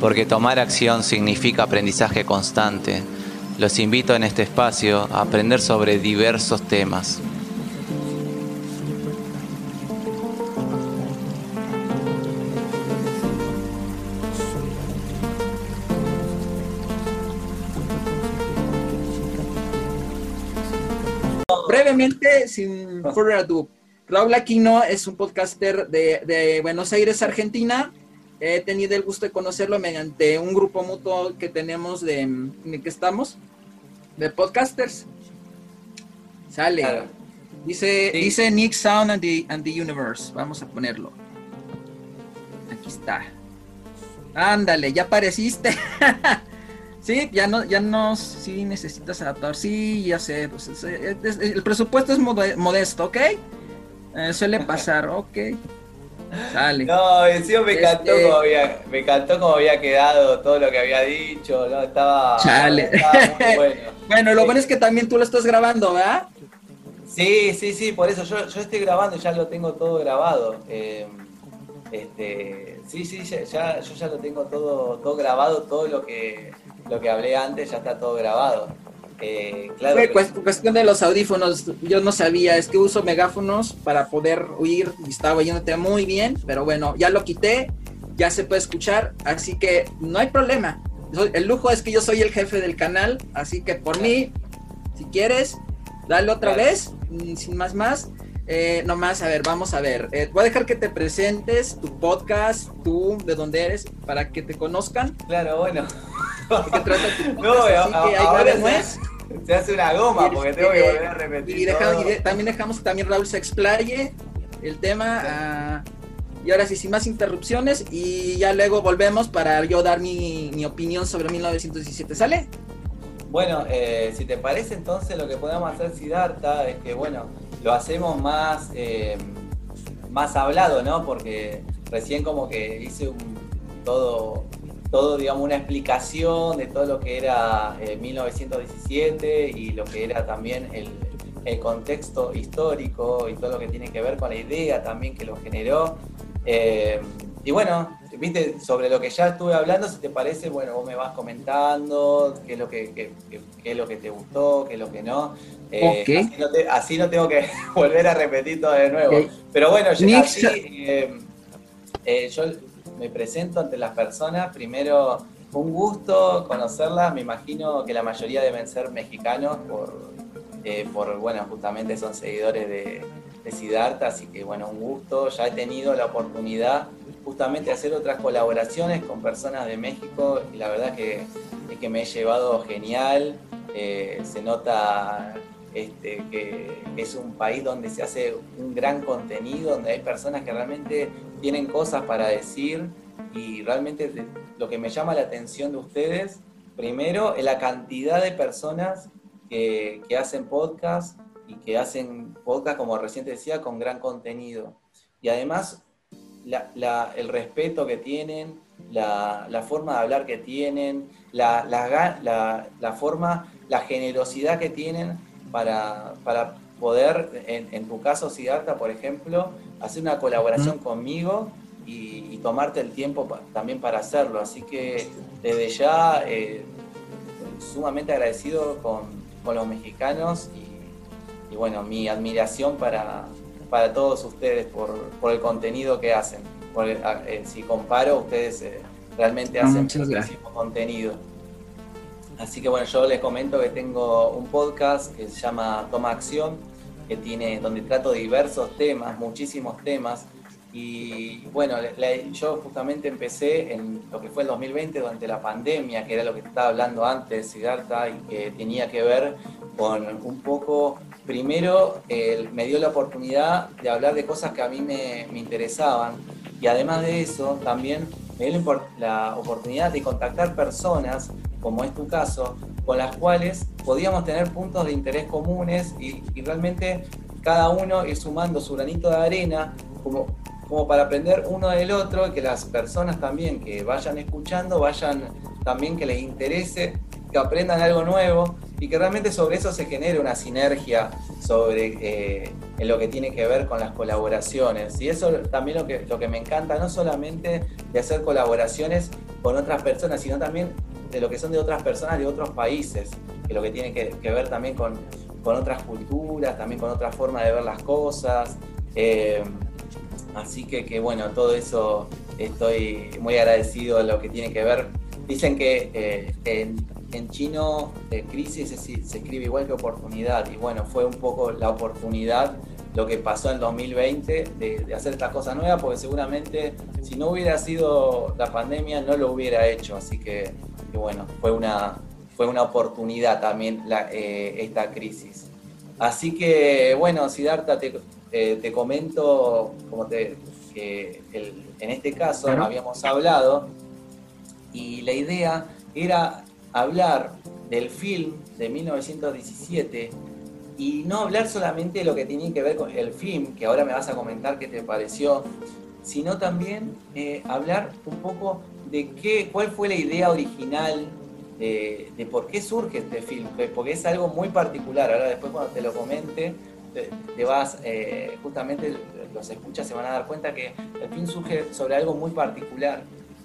porque tomar acción significa aprendizaje constante. Los invito en este espacio a aprender sobre diversos temas. Brevemente, sin further ado, Raúl Aquino es un podcaster de, Buenos Aires, Argentina. He tenido el gusto de conocerlo mediante un grupo mutuo que tenemos de, en el que estamos, de podcasters. Sale. Dice, dice Nick Sound and the, and the Universe. Vamos a ponerlo. Aquí está. Ándale, ya apareciste. Sí, ya no, ya no, sí necesitas adaptar, sí, ya sé, pues, el presupuesto es modesto, ¿ok? Eh, suele pasar, ok. Sale. No, encima me encantó este... como había, me encantó cómo había quedado todo lo que había dicho, ¿no? Estaba, Chale. bueno. bueno, lo bueno es que también tú lo estás grabando, ¿verdad? Sí, sí, sí, por eso yo, yo estoy grabando, ya lo tengo todo grabado. Eh, este, sí, sí, ya, yo ya lo tengo todo, todo grabado, todo lo que lo que hablé antes ya está todo grabado. Eh, claro Fue cuestión de los audífonos, yo no sabía, es que uso megáfonos para poder oír y estaba oyéndote muy bien, pero bueno, ya lo quité, ya se puede escuchar, así que no hay problema. El lujo es que yo soy el jefe del canal, así que por mí, si quieres, dale otra vez, mm, sin más más. Eh, nomás, a ver, vamos a ver. Eh, voy a dejar que te presentes tu podcast, tú, de dónde eres, para que te conozcan. Claro, bueno. qué trata tu podcast? No, Así que ahora se, se, hace una goma porque tengo que volver a repetir. Y, también dejamos que también Raúl se explaye el tema. Ah, y ahora sí, sin más interrupciones, y ya luego volvemos para yo dar mi, mi opinión sobre 1917. ¿Sale? Bueno, eh, si te parece entonces lo que podemos hacer, Siddhartha, es que, bueno, lo hacemos más, eh, más hablado, ¿no? Porque recién como que hice un, todo, todo, digamos, una explicación de todo lo que era 1917 eh, y lo que era también el, el, contexto histórico y todo lo que tiene que ver con la idea también que lo generó. y bueno, viste, sobre lo que ya estuve hablando, si te parece, bueno, vos me vas comentando qué es lo que, es lo que te gustó, qué es lo que no. Eh, así, no tengo que volver a repetir todo de nuevo. Pero bueno, yo, así, eh, eh, yo me presento ante las personas. Primero, un gusto conocerlas. Me imagino que la mayoría deben ser mexicanos por, por bueno, justamente son seguidores de, de Siddhartha, así que bueno, un gusto. Ya he tenido la oportunidad justamente hacer otras colaboraciones con personas de México y la verdad que es que me he llevado genial. Eh, se nota este, que es un país donde se hace un gran contenido, donde hay personas que realmente tienen cosas para decir y realmente lo que me llama la atención de ustedes, primero, es la cantidad de personas que, que hacen podcast y que hacen podcast, como recién decía, con gran contenido. Y además el respeto que tienen, la, forma de hablar que tienen, la, la, forma, la generosidad que tienen para, poder, en, tu caso, Siddhartha, por ejemplo, hacer una colaboración conmigo y, tomarte el tiempo también para hacerlo. Así que desde ya, eh, sumamente agradecido con, los mexicanos y bueno, mi admiración para, para todos ustedes por, el contenido que hacen. Eh, si comparo, ustedes eh, realmente hacen muchísimo contenido. Así que bueno, yo les comento que tengo un podcast que se llama Toma Acción, que tiene, donde trato diversos temas, muchísimos temas. Y bueno, yo justamente empecé en lo que fue el 2020 durante la pandemia, que era lo que estaba hablando antes, Siddhartha, y que tenía que ver con un poco primero me dio la oportunidad de hablar de cosas que a mí me, interesaban y además de eso también me dio la oportunidad de contactar personas, como es tu caso, con las cuales podíamos tener puntos de interés comunes y, realmente cada uno ir sumando su granito de arena como, como para aprender uno del otro y que las personas también que vayan escuchando vayan también que les interese, que aprendan algo nuevo y que realmente sobre eso se genere una sinergia sobre eh, en lo que tiene que ver con las colaboraciones. Y eso también lo que, lo que me encanta, no solamente de hacer colaboraciones con otras personas, sino también de lo que son de otras personas de otros países, que lo que tiene que, ver también con, con, otras culturas, también con otra forma de ver las cosas. Eh, así que, que, bueno, todo eso estoy muy agradecido a lo que tiene que ver. Dicen que eh, en, en, chino eh, crisis se, se escribe igual que oportunidad y bueno, fue un poco la oportunidad lo que pasó en 2020 de, hacer estas cosas nuevas, porque seguramente si no hubiera sido la pandemia no lo hubiera hecho. Así que, bueno, fue una, fue una oportunidad también eh, esta crisis. Así que, bueno, Siddhartha, te, eh, te comento como te, que en este caso habíamos hablado y la idea era hablar del film de 1917 y no hablar solamente de lo que tiene que ver con el film, que ahora me vas a comentar qué te pareció, sino también eh, hablar un poco de qué, cuál fue la idea original de, por qué surge este film, porque es algo muy particular. Ahora después cuando te lo comente, te, vas, eh, justamente los escuchas se van a dar cuenta que el film surge sobre algo muy particular.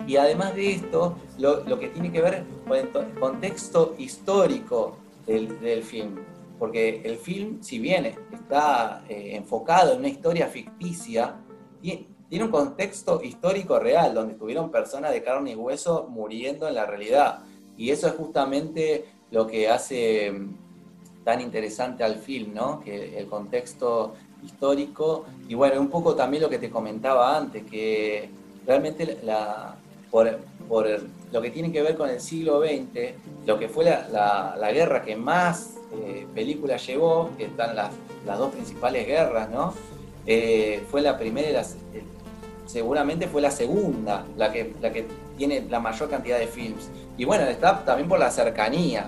Y además de esto, lo, lo que tiene que ver con el contexto histórico del, del film porque el film, si bien está eh, enfocado en una historia ficticia, tiene un contexto histórico real, donde estuvieron personas de carne y hueso muriendo en la realidad. Y eso es justamente lo que hace mm, tan interesante al film, ¿no? Que el contexto histórico, y bueno, un poco también lo que te comentaba antes, que realmente la, por, lo que tiene que ver con el siglo XX, lo que fue la, guerra que más eh, película llevó, que están las, las dos principales guerras, ¿no? Eh, fue la primera y la, eh, seguramente fue la segunda, la que, tiene la mayor cantidad de films. Y bueno, está también por la cercanía.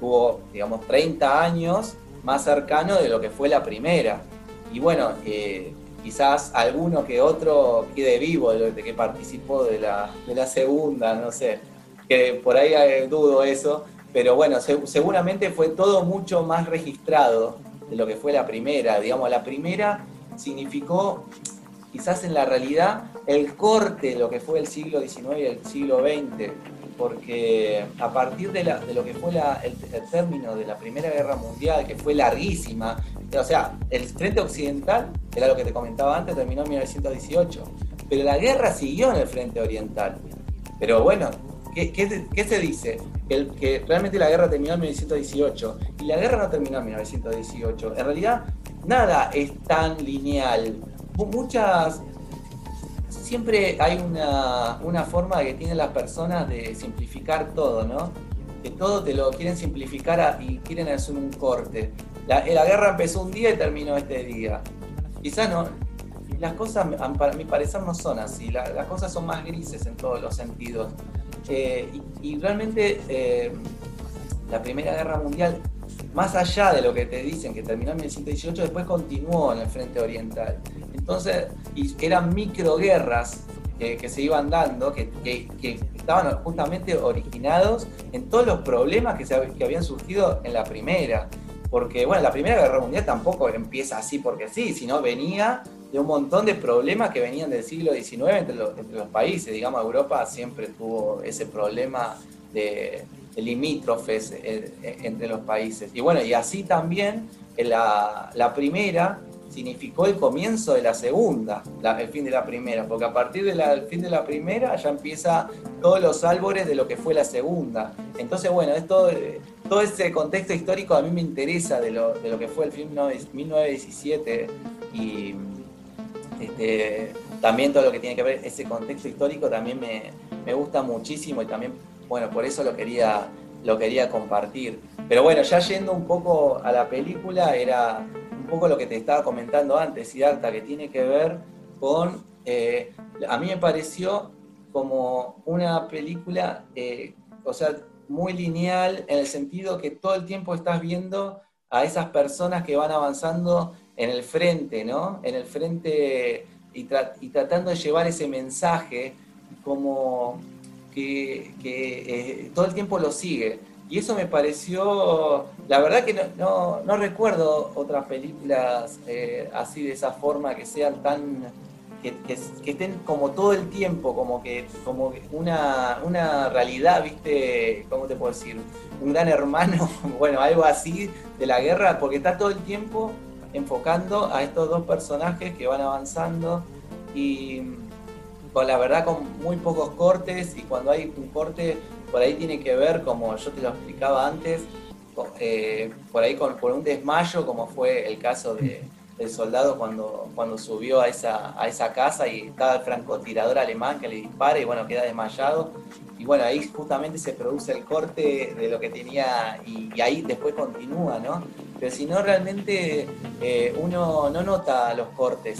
Tuvo, digamos, 30 años más cercano de lo que fue la primera. Y bueno, quizás alguno que otro quede vivo de, que participó de la, de la segunda, no sé. Que por ahí dudo eso, pero bueno, seguramente fue todo mucho más registrado de lo que fue la primera. Digamos, la primera significó quizás en la realidad el corte de lo que fue el siglo XIX y el siglo XX, porque a partir de, lo que fue el, término de la Primera Guerra Mundial, que fue larguísima, o sea, el frente occidental, era lo que te comentaba antes, terminó en 1918, pero la guerra siguió en el frente oriental. Pero bueno, ¿qué, se dice? que realmente la guerra terminó en 1918 y la guerra no terminó en 1918. En realidad, nada es tan lineal. Muchas. Siempre hay una, una forma que tienen las personas de simplificar todo, ¿no? Que todo te lo quieren simplificar y quieren hacer un corte. La, guerra empezó un día y terminó este día. Quizás no, las cosas, para mi parecer, no son así. las cosas son más grises en todos los sentidos. Eh, y, realmente eh, la Primera Guerra Mundial, más allá de lo que te dicen que terminó en 1918, después continuó en el frente oriental. Entonces, eran microguerras que, que se iban dando, que, estaban justamente originados en todos los problemas que, que habían surgido en la primera. Porque, bueno, la Primera Guerra Mundial tampoco empieza así porque sí, sino venía de un montón de problemas que venían del siglo XIX entre los, países. Digamos, Europa siempre tuvo ese problema de, limítrofes eh, eh, entre los países. Y bueno, y así también la, la primera significó el comienzo de la segunda, el fin de la primera, porque a partir del fin de la primera ya empieza todos los árboles de lo que fue la segunda. Entonces, bueno, es todo, todo ese contexto histórico a mí me interesa de lo, de lo que fue el film 1917 y este, también todo lo que tiene que ver ese contexto histórico también me, gusta muchísimo y también, bueno, por eso lo quería, lo quería compartir. Pero bueno, ya yendo un poco a la película, era un poco lo que te estaba comentando antes, Siddhartha, que tiene que ver con, eh, a mí me pareció como una película, eh, o sea, muy lineal en el sentido que todo el tiempo estás viendo a esas personas que van avanzando en el frente, ¿no? En el frente y, tratando de llevar ese mensaje como que, eh, todo el tiempo lo sigue. Y eso me pareció, la verdad que no, recuerdo otras películas eh, así de esa forma que sean tan, que, estén como todo el tiempo, como que como una, una realidad, ¿viste? ¿Cómo te puedo decir? Un gran hermano, bueno, algo así de la guerra, porque está todo el tiempo enfocando a estos dos personajes que van avanzando y con la verdad con muy pocos cortes y cuando hay un corte por ahí tiene que ver, como yo te lo explicaba antes, eh, por ahí con, un desmayo, como fue el caso de, del soldado cuando, cuando subió a esa, a esa casa y estaba el francotirador alemán que le dispara y bueno, queda desmayado. Y bueno, ahí justamente se produce el corte de lo que tenía y, ahí después continúa, ¿no? Pero si no, realmente eh, uno no nota los cortes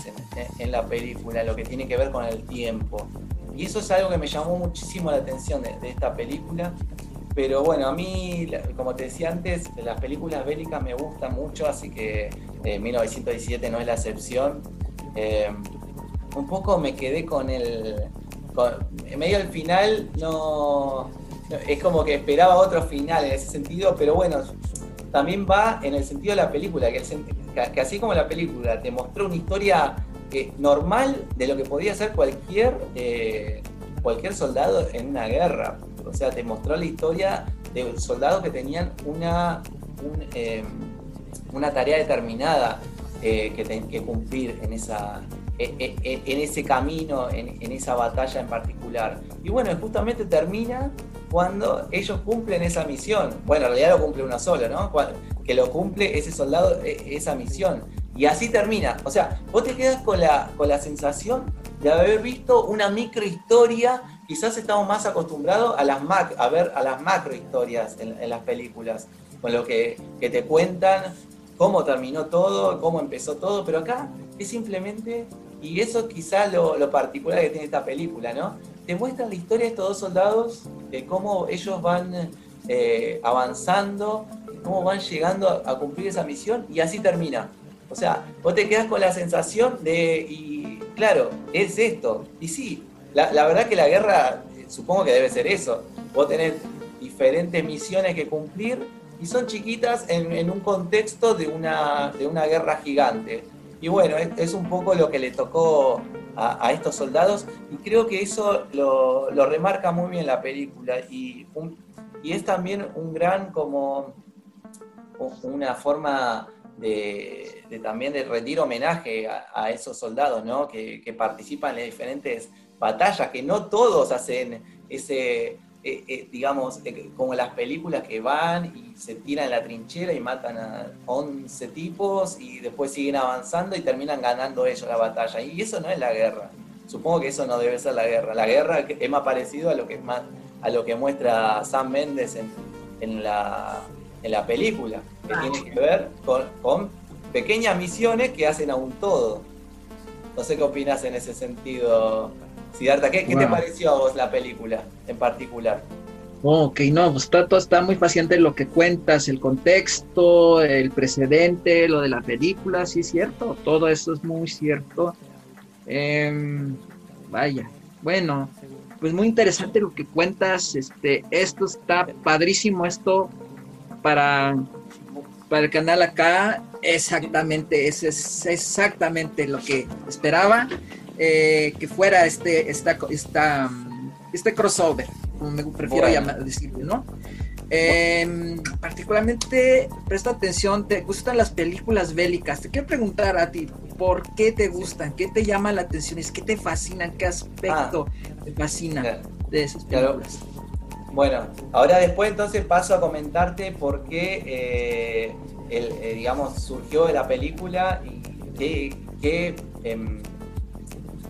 en, la película, lo que tiene que ver con el tiempo. Y eso es algo que me llamó muchísimo la atención de, esta película. Pero bueno, a mí, como te decía antes, las películas bélicas me gustan mucho, así que 1917 eh, no es la excepción. Eh, un poco me quedé con el. en medio del final, no. Es como que esperaba otro final en ese sentido, pero bueno, también va en el sentido de la película, que, que así como la película te mostró una historia eh, normal de lo que podía ser cualquier, cualquier soldado en una guerra. O sea, te mostró la historia de soldados que tenían una, em, una tarea determinada eh, que tenían que cumplir en, esa, e, e, e, en ese camino, en, esa batalla en particular. Y bueno, justamente termina cuando ellos cumplen esa misión. Bueno, en realidad lo cumple uno solo, ¿no? que lo cumple ese soldado, esa misión. Y así termina. O sea, vos te quedas con la, con la sensación de haber visto una microhistoria quizás estamos más acostumbrados a, las a ver a las macro historias en, las películas, con lo que, te cuentan cómo terminó todo, cómo empezó todo, pero acá es simplemente, y eso quizás lo, lo particular que tiene esta película, ¿no? Te muestran la historia de estos dos soldados, de cómo ellos van eh, avanzando, cómo van llegando a, cumplir esa misión, y así termina. O sea, vos te quedas con la sensación de, y claro, es esto, y sí, la, verdad que la guerra, supongo que debe ser eso. Vos tenés diferentes misiones que cumplir y son chiquitas en, un contexto de una, de una guerra gigante. Y bueno, es, un poco lo que le tocó a, estos soldados y creo que eso lo, remarca muy bien la película y, y es también un gran como una forma de, también de rendir homenaje a, esos soldados ¿no? que participan en diferentes batallas, que no todos hacen ese, eh, eh, digamos, eh, como las películas que van y se tiran en la trinchera y matan a 11 tipos y después siguen avanzando y terminan ganando ellos la batalla. Y eso no es la guerra. Supongo que eso no debe ser la guerra. La guerra es más parecido a lo que, más, a lo que muestra Sam Mendes en, la, en la película, que tiene que ver con, con pequeñas misiones que hacen a un todo. No sé qué opinas en ese sentido, Siddhartha, ¿qué, te pareció a vos la película en particular? Ok, no, pues está, todo está muy paciente lo que cuentas, el contexto, el precedente, lo de la película, sí es cierto, todo eso es muy cierto. Em, vaya, bueno, pues muy interesante lo que cuentas, este, esto está padrísimo, esto para, para el canal acá, exactamente, es, es exactamente lo que esperaba. Eh, que fuera este, esta, esta, este crossover, como me prefiero llamar, decirlo, ¿no? Em, particularmente, presta atención, ¿te gustan las películas bélicas? Te quiero preguntar a ti, ¿por qué te gustan? ¿Qué te llama la atención? ¿Es qué te fascinan? ¿Qué aspecto ah. te fascina de esas películas? Bueno, ahora después entonces paso a comentarte por qué, eh, eh, digamos, surgió de la película y qué, qué em,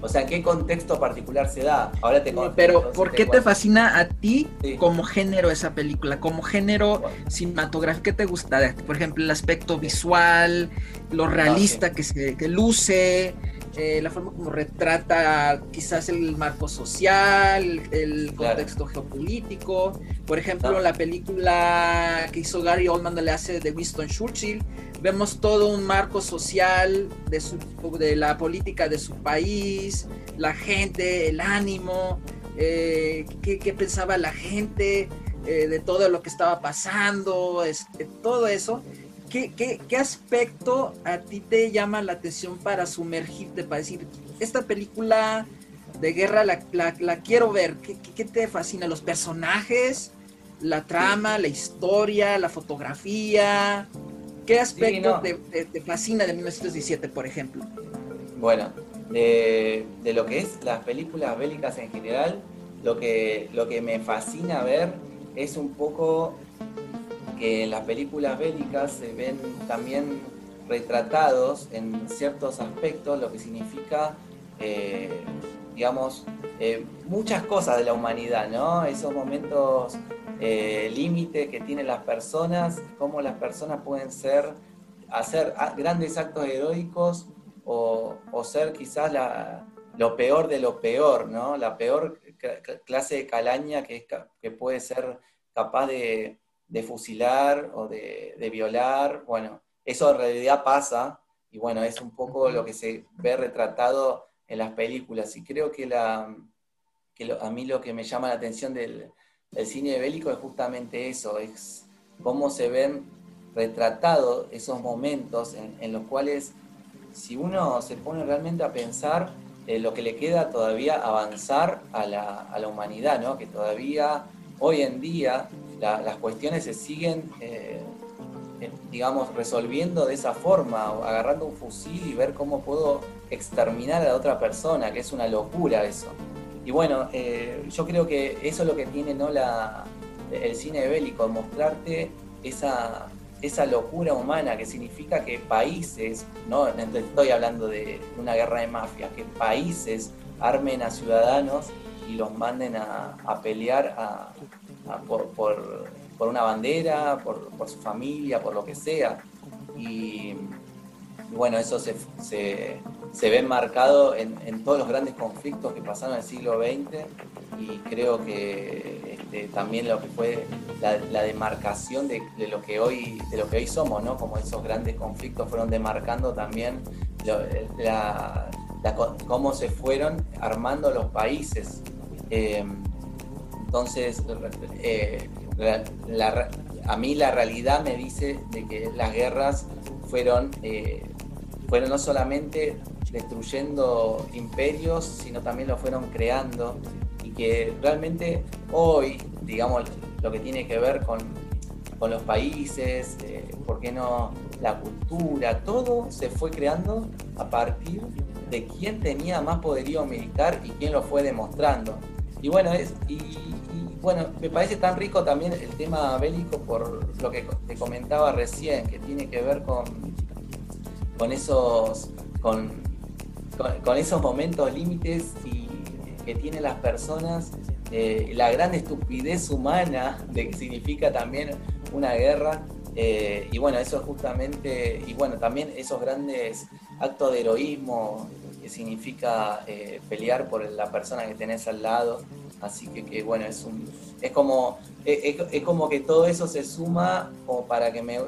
o sea, ¿en qué contexto particular se da? Ahora te Pero, ¿por qué te, fascina a ti como género esa película? Como género cinematográfico, ¿qué te gusta? Por ejemplo, el aspecto visual, lo ah, realista que se que luce, eh, la forma como retrata quizás el marco social, el contexto geopolítico. Por ejemplo, ah. la película que hizo Gary Oldman le hace de Winston Churchill, vemos todo un marco social de, su, de la política de su país, la gente, el ánimo, eh, qué, pensaba la gente eh, de todo lo que estaba pasando, este, todo eso ¿qué, aspecto a ti te llama la atención para sumergirte, para decir, esta película de guerra la, quiero ver? ¿Qué, te fascina? ¿Los personajes? ¿La trama? ¿La historia? ¿La fotografía? ¿Qué aspecto te, fascina de 1917, por ejemplo? Bueno, de, lo que es las películas bélicas en general, lo que, lo que me fascina ver es un poco que en las películas bélicas se ven también retratados en ciertos aspectos lo que significa, eh, digamos, eh, muchas cosas de la humanidad, ¿no? Esos momentos eh, límite que tienen las personas, cómo las personas pueden ser, hacer grandes actos heroicos o, ser quizás lo peor de lo peor, ¿no? La peor clase de calaña que, es, que puede ser capaz de, fusilar o de, violar. Bueno, eso en realidad pasa y bueno, es un poco lo que se ve retratado en las películas. Y creo que, la, a mí lo que me llama la atención del, cine bélico es justamente eso, es cómo se ven retratados esos momentos en, los cuales si uno se pone realmente a pensar eh, lo que le queda todavía avanzar a la, a la humanidad, ¿no? que todavía hoy en día las cuestiones se siguen, eh, eh, digamos, resolviendo de esa forma, agarrando un fusil y ver cómo puedo exterminar a otra persona, que es una locura eso. Y bueno, eh, yo creo que eso es lo que tiene ¿no? la, el cine bélico, mostrarte esa, esa locura humana que significa que países, no estoy hablando de una guerra de mafias, que países armen a ciudadanos y los manden a, pelear a, por, una bandera, por, su familia, por lo que sea. Y, bueno, eso se, se, ve marcado en, todos los grandes conflictos que pasaron en el siglo XX y creo que este, también lo que fue la, demarcación de, lo que hoy, de lo que hoy somos, ¿no? Como esos grandes conflictos fueron demarcando también cómo se fueron armando los países. Eh, entonces, eh, a mí la realidad me dice de que las guerras fueron, eh, fueron no solamente destruyendo imperios, sino también lo fueron creando y que realmente hoy, digamos, lo que tiene que ver con, los países, ¿por qué no? La cultura, todo se fue creando a partir de quién tenía más poderío militar y quién lo fue demostrando. Y bueno, es, y, bueno, me parece tan rico también el tema bélico por lo que te comentaba recién, que tiene que ver con, con esos, con, con, esos momentos límites y que tienen las personas, eh, la gran estupidez humana de que significa también una guerra. Eh, y bueno, eso es justamente, y bueno, también esos grandes actos de heroísmo significa eh, pelear por la persona que tenés al lado. Así que, bueno, es un es como es, como que todo eso se suma como para que me,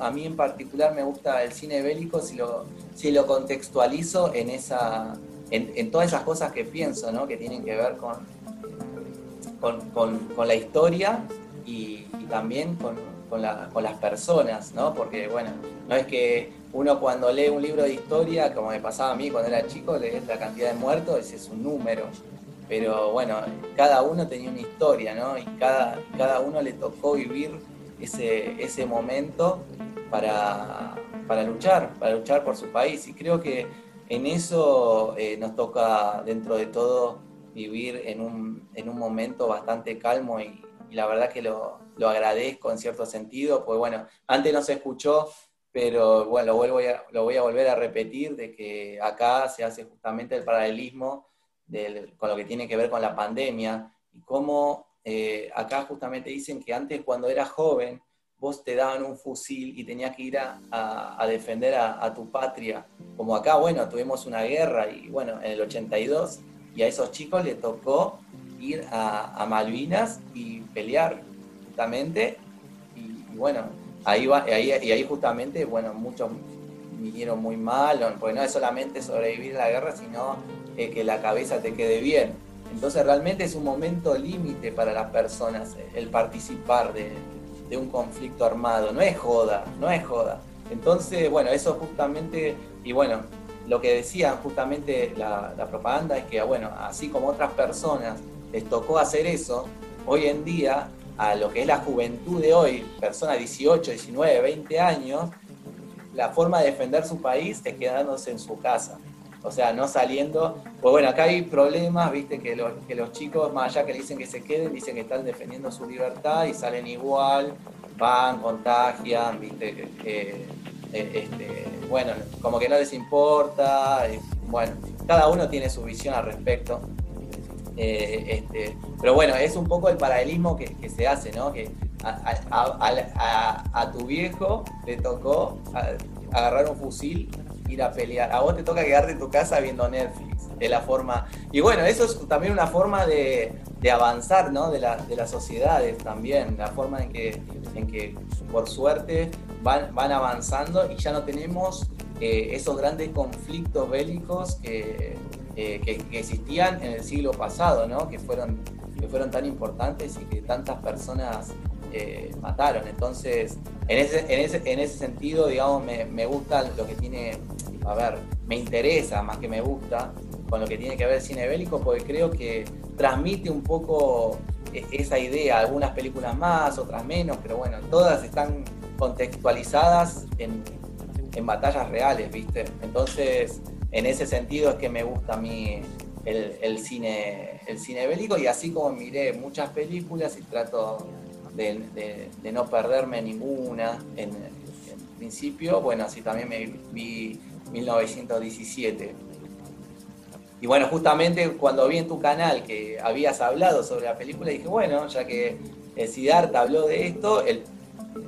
a mí en particular me gusta el cine bélico si lo, si lo contextualizo en esa en, todas esas cosas que pienso, ¿no? que tienen que ver con, con, la historia y, también con, con, las personas, ¿no? porque bueno, no es que uno cuando lee un libro de historia, como me pasaba a mí cuando era chico, lees la cantidad de muertos, ese es un número. Pero bueno, cada uno tenía una historia, ¿no? Y cada, cada uno le tocó vivir ese, ese momento para, luchar, para luchar por su país. Y creo que en eso eh, nos toca, dentro de todo, vivir en un, momento bastante calmo y, la verdad que lo, lo, agradezco en cierto sentido, pues bueno, antes no se escuchó pero bueno, lo, vuelvo lo voy a volver a repetir, de que acá se hace justamente el paralelismo con lo que tiene que ver con la pandemia y cómo eh, acá justamente dicen que antes cuando eras joven vos te daban un fusil y tenías que ir a, defender a, tu patria, como acá, bueno, tuvimos una guerra y bueno, en el 82 y a esos chicos les tocó ir a, Malvinas y pelear justamente. Y bueno, ahí, va, ahí, y ahí justamente, bueno, muchos vinieron muy mal, porque no es solamente sobrevivir a la guerra, sino eh, que la cabeza te quede bien. Entonces realmente es un momento límite para las personas eh, el participar de, un conflicto armado, no es joda, no es joda. Entonces, bueno, eso justamente, y bueno, lo que decía justamente la, propaganda es que, bueno, así como otras personas les tocó hacer eso, hoy en día, a lo que es la juventud de hoy, personas 18, 19, 20 años, la forma de defender su país es quedándose en su casa. O sea, no saliendo. Pues bueno, acá hay problemas, viste, que los, que los chicos, más allá que dicen que se queden, dicen que están defendiendo su libertad y salen igual, van, contagian, viste, eh, este, bueno, como que no les importa, bueno, cada uno tiene su visión al respecto. Eh, este, pero bueno, es un poco el paralelismo que, se hace, ¿no? Que a, tu viejo le tocó agarrar un fusil, ir a pelear. A vos te toca quedarte en tu casa viendo Netflix. De la forma. Y bueno, eso es también una forma de, avanzar, ¿no? De, de, las sociedades también. La forma en que, en que por suerte, van, van avanzando y ya no tenemos eh, esos grandes conflictos bélicos eh, que, existían en el siglo pasado, ¿no? que, fueron, que fueron tan importantes y que tantas personas eh, mataron. Entonces, en ese, en ese, en ese sentido, digamos, me, me, gusta lo que tiene, a ver, me interesa más que me gusta con lo que tiene que ver el cine bélico, porque creo que transmite un poco esa idea, algunas películas más, otras menos, pero bueno, todas están contextualizadas en, batallas reales, ¿viste? Entonces, en ese sentido es que me gusta a mí el, cine, el cine bélico y así como miré muchas películas y trato de, no perderme ninguna en, principio, bueno, así también me vi 1917. Y bueno, justamente cuando vi en tu canal que habías hablado sobre la película, dije, bueno, ya que el Siddhartha habló de esto, él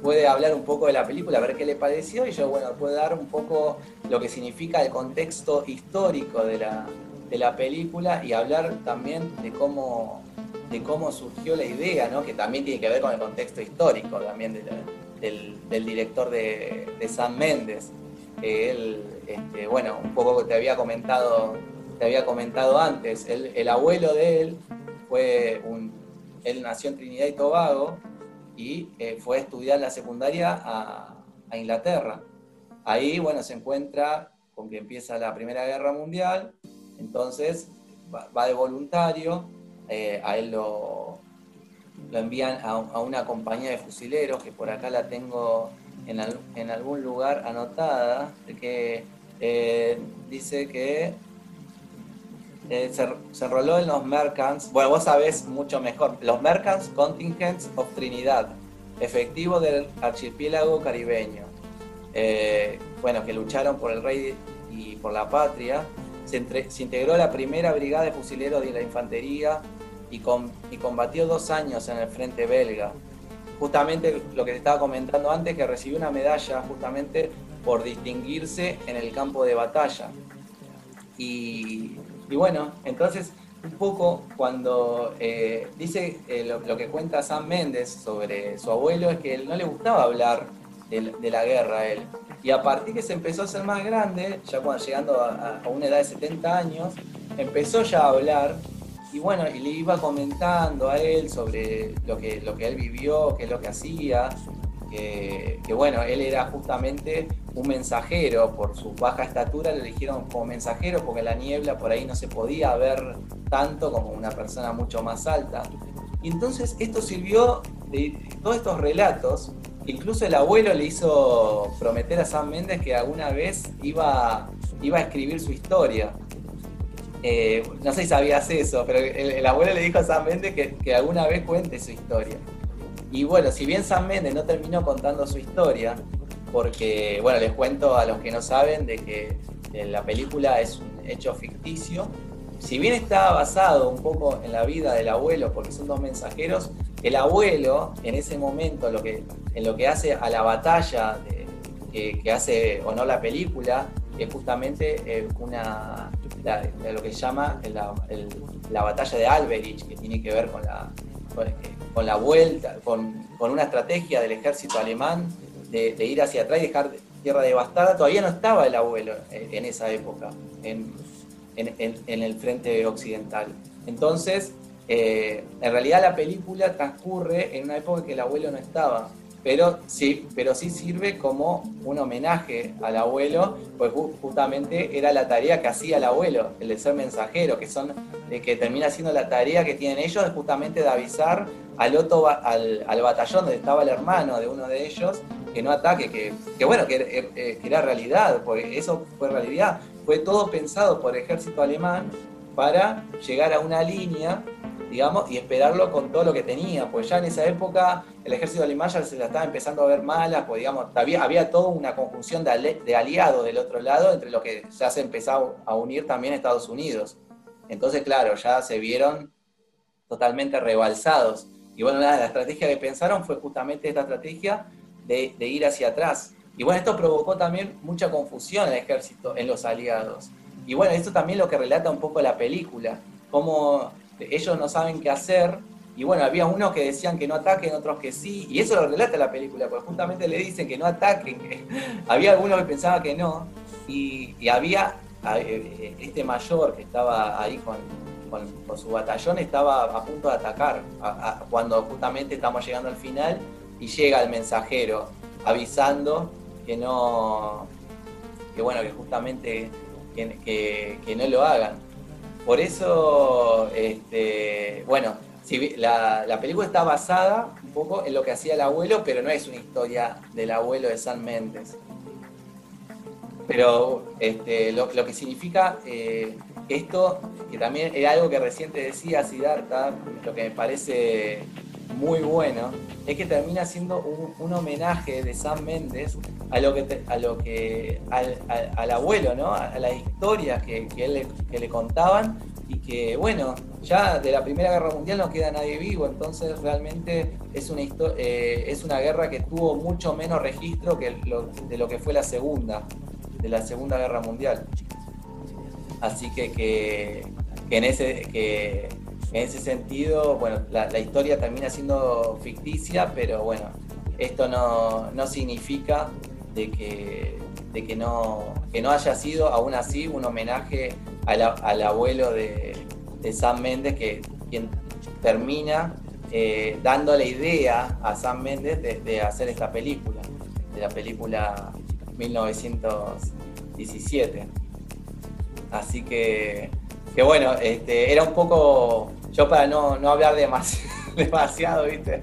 puede hablar un poco de la película, a ver qué le pareció, y yo, bueno, puedo dar un poco lo que significa el contexto histórico de la, de la película y hablar también de cómo, de cómo surgió la idea, ¿no? que también tiene que ver con el contexto histórico también del, del, director de, de Sam Méndez. él, este, bueno, un poco te había comentado te había comentado antes, el, abuelo de él fue un, él nació en Trinidad y Tobago y eh, fue a estudiar la secundaria a, Inglaterra. Ahí, bueno, se encuentra con que empieza la Primera Guerra Mundial, entonces va, de voluntario, eh, a él lo, lo envían a, una compañía de fusileros, que por acá la tengo en, algún lugar anotada, que eh, dice que eh, se, enroló en los Mercants, bueno, vos sabés mucho mejor, los Mercants Contingents of Trinidad, efectivo del archipiélago caribeño. Eh, bueno, que lucharon por el rey y por la patria. Se, integró a la primera brigada de fusileros de la infantería y, y combatió dos años en el frente belga. Justamente lo que te estaba comentando antes, que recibió una medalla justamente por distinguirse en el campo de batalla. Y y bueno, entonces un poco cuando eh, dice eh, lo, que cuenta Sam Méndez sobre su abuelo es que él no le gustaba hablar de, la guerra a él. Y a partir que se empezó a ser más grande, ya cuando llegando a, una edad de 70 años, empezó ya a hablar y bueno, y le iba comentando a él sobre lo que, lo que él vivió, qué es lo que hacía, que, bueno, él era justamente un mensajero, por su baja estatura le eligieron como mensajero porque la niebla por ahí no se podía ver tanto como una persona mucho más alta. Y entonces esto sirvió de todos estos relatos, incluso el abuelo le hizo prometer a Sam Méndez que alguna vez iba, iba a escribir su historia. Eh, no sé si sabías eso, pero el, abuelo le dijo a Sam Méndez que, que alguna vez cuente su historia. Y bueno, si bien Sam Méndez no terminó contando su historia, porque, bueno, les cuento a los que no saben de que la película es un hecho ficticio. Si bien está basado un poco en la vida del abuelo, porque son dos mensajeros, el abuelo en ese momento lo que, en lo que hace a la batalla que, hace o no la película, es justamente eh, una, lo que se llama la, batalla de Alberich, que tiene que ver con la, con, la vuelta, con, con una estrategia del ejército alemán de, ir hacia atrás y dejar tierra devastada, todavía no estaba el abuelo en, esa época, en, el frente occidental. Entonces, eh, en realidad la película transcurre en una época que el abuelo no estaba. Pero sí, pero sí sirve como un homenaje al abuelo, pues justamente era la tarea que hacía el abuelo, el de ser mensajero, que son, que termina siendo la tarea que tienen ellos, justamente de avisar al otro, al, batallón donde estaba el hermano de uno de ellos, que no ataque, que, bueno, que, eh, que, era realidad, porque eso fue realidad, fue todo pensado por el ejército alemán para llegar a una línea digamos, y esperarlo con todo lo que tenía, pues ya en esa época el ejército alemán ya se la estaba empezando a ver mala, pues digamos, había, había toda una conjunción de, aliados del otro lado, entre los que ya se empezaba a unir también Estados Unidos. Entonces, claro, ya se vieron totalmente rebalsados. Y bueno, la estrategia que pensaron fue justamente esta estrategia de, de ir hacia atrás. Y bueno, esto provocó también mucha confusión en el ejército, en los aliados. Y bueno, esto también lo que relata un poco la película, cómo ellos no saben qué hacer. Y bueno, había unos que decían que no ataquen, otros que sí, y eso lo relata la película, porque justamente le dicen que no ataquen. había algunos que pensaban que no, y, había eh, este mayor que estaba ahí con, con, su batallón, estaba a punto de atacar, cuando justamente estamos llegando al final y llega el mensajero avisando que no, que bueno, que justamente que no lo hagan. Por eso, este, bueno, la, película está basada un poco en lo que hacía el abuelo, pero no es una historia del abuelo de San Méndez. Pero este, lo, que significa eh, esto, que también era algo que recién te decía Siddhartha, lo que me parece muy bueno, es que termina siendo un, homenaje de Sam Méndez a lo que, a lo que al, abuelo, ¿no? a, las historias que, él, que le contaban y que, bueno, ya de la Primera Guerra Mundial no queda nadie vivo, entonces realmente es una, eh, es una guerra que tuvo mucho menos registro que de lo que fue la Segunda, de la Segunda Guerra Mundial. Así que, que, en ese... Que, en ese sentido, bueno, la, historia termina siendo ficticia, pero bueno, esto no, significa de que, de que, no, no haya sido aún así un homenaje al, abuelo de, Sam Méndez, que quien termina eh, dando la idea a Sam Méndez de, hacer esta película, de la película 1917. Así que, que bueno, este, era un poco yo para no, hablar demasiado, ¿viste?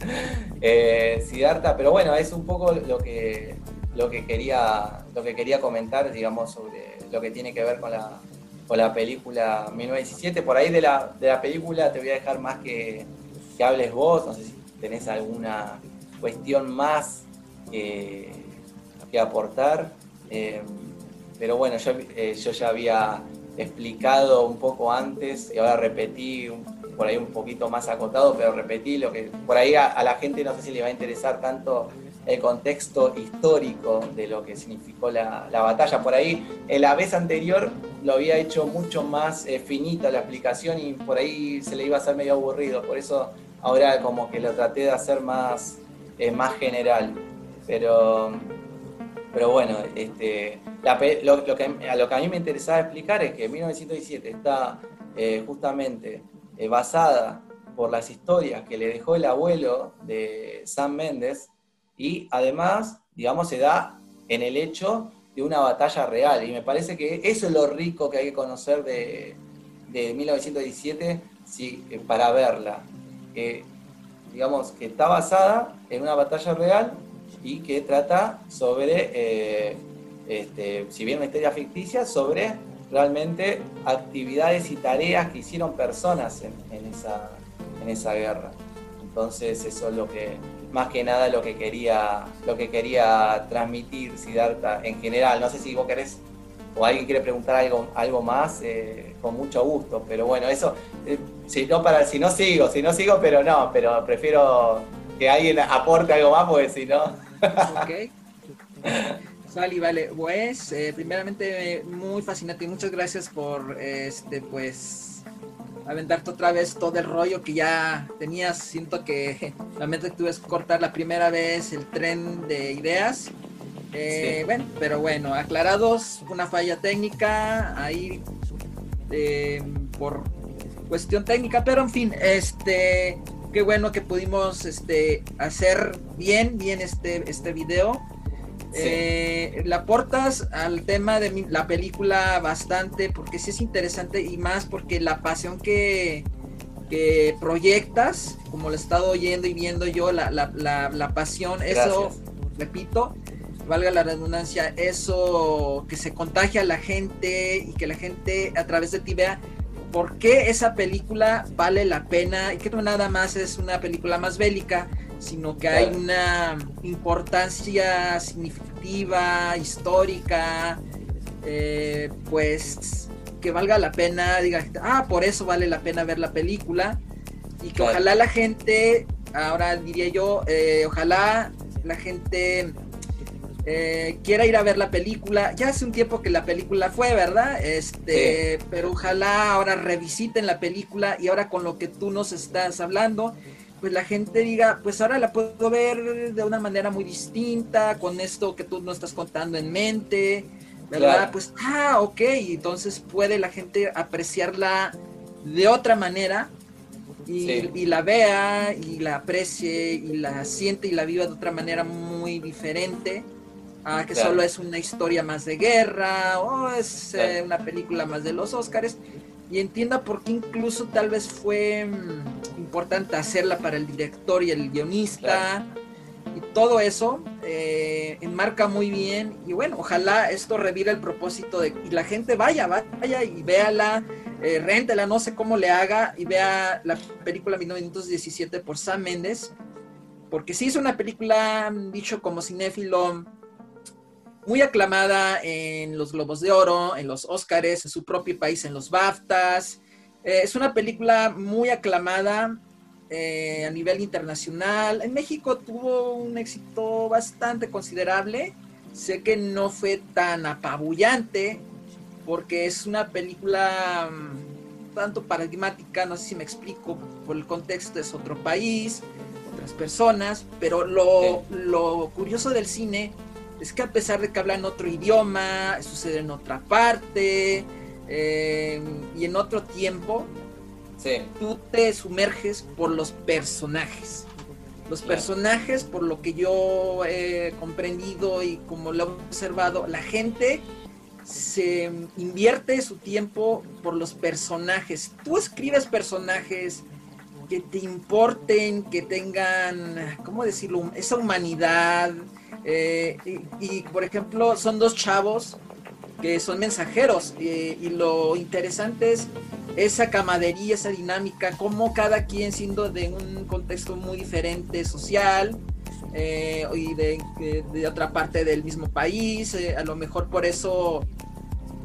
Eh, Siddhartha, pero bueno, es un poco lo que, lo que, quería, lo que quería comentar, digamos, sobre lo que tiene que ver con la, con la película 1917. Por ahí de la, de la película te voy a dejar más que, que hables vos, no sé si tenés alguna cuestión más que, que aportar. Eh, pero bueno, yo, eh, yo ya había explicado un poco antes y ahora repetí un, por ahí un poquito más acotado, pero repetí lo que por ahí a, la gente no sé si le va a interesar tanto el contexto histórico de lo que significó la, batalla. Por ahí, en la vez anterior lo había hecho mucho más eh, finita la explicación y por ahí se le iba a hacer medio aburrido. Por eso ahora como que lo traté de hacer más, eh, más general. Pero, pero bueno, este, lo, que, a lo que a mí me interesaba explicar es que 1917 está eh, justamente eh, basada por las historias que le dejó el abuelo de Sam Méndez y además, digamos, se da en el hecho de una batalla real. Y me parece que eso es lo rico que hay que conocer de, 1917 eh, para verla. Digamos, que está basada en una batalla real y que trata sobre, eh, este, si bien una historia ficticia, sobre realmente actividades y tareas que hicieron personas en, esa, en esa guerra. Entonces eso es lo que, más que nada lo que quería, lo que quería transmitir Siddhartha en general. No sé si vos querés o alguien quiere preguntar algo, algo más, eh, con mucho gusto. Pero bueno, eso, eh, si no para, si no sigo, si no sigo, pero no, pero prefiero que alguien aporte algo más, porque si no. Ok. Sally, vale, pues eh, primeramente muy fascinante y muchas gracias por este pues aventarte otra vez todo el rollo que ya tenías. Siento que realmente tuve que cortar la primera vez el tren de ideas. Eh, bueno, pero bueno, aclarados, una falla técnica ahí eh, por cuestión técnica, pero en fin, este qué bueno que pudimos este, hacer bien, bien este, este video. Eh, le aportas al tema de la película bastante, porque sí es interesante y más porque la pasión que, que proyectas, como lo he estado oyendo y viendo yo, la, la, la, pasión, eso, repito, valga la redundancia, eso que se contagia a la gente y que la gente a través de ti vea por qué esa película vale la pena y que no nada más es una película más bélica, sino que hay una importancia significativa, histórica, eh, pues que valga la pena, diga, ah, por eso vale la pena ver la película y que ojalá la gente, ahora diría yo, eh, ojalá la gente eh, quiera ir a ver la película. Ya hace un tiempo que la película fue, ¿verdad? Este, pero ojalá ahora revisiten la película y ahora con lo que tú nos estás hablando, pues la gente diga, pues ahora la puedo ver de una manera muy distinta, con esto que tú nos estás contando en mente, ¿verdad? Pues, ah, ok, entonces puede la gente apreciarla de otra manera y, la vea y la aprecie y la siente y la viva de otra manera muy diferente a que solo es una historia más de guerra o es eh, una película más de los Óscares y entienda por qué incluso tal vez fue mm, importante hacerla para el director y el guionista y todo eso eh, enmarca muy bien y bueno, ojalá esto revire el propósito de que la gente vaya, vaya y véala, eh, réntela, no sé cómo le haga y vea la película 1917 por Sam Mendes, porque sí es una película, mm, dicho como cinéfilo, muy aclamada en los Globos de Oro, en los Oscars, en su propio país, en los BAFTAs. Eh, es una película muy aclamada eh, a nivel internacional. En México tuvo un éxito bastante considerable. Sé que no fue tan apabullante porque es una película mm, tanto paradigmática, no sé si me explico, por el contexto es otro país, otras personas, pero lo, lo curioso del cine es que a pesar de que hablan otro idioma, sucede en otra parte eh, y en otro tiempo, tú te sumerges por los personajes. Los personajes, por lo que yo he comprendido y como lo he observado, la gente se invierte su tiempo por los personajes. Tú escribes personajes que te importen, que tengan, ¿cómo decirlo? Esa humanidad, eh, y, por ejemplo, son dos chavos que son mensajeros eh, y lo interesante es esa camadería, esa dinámica, como cada quien siendo de un contexto muy diferente social eh, y de, otra parte del mismo país, a lo mejor por eso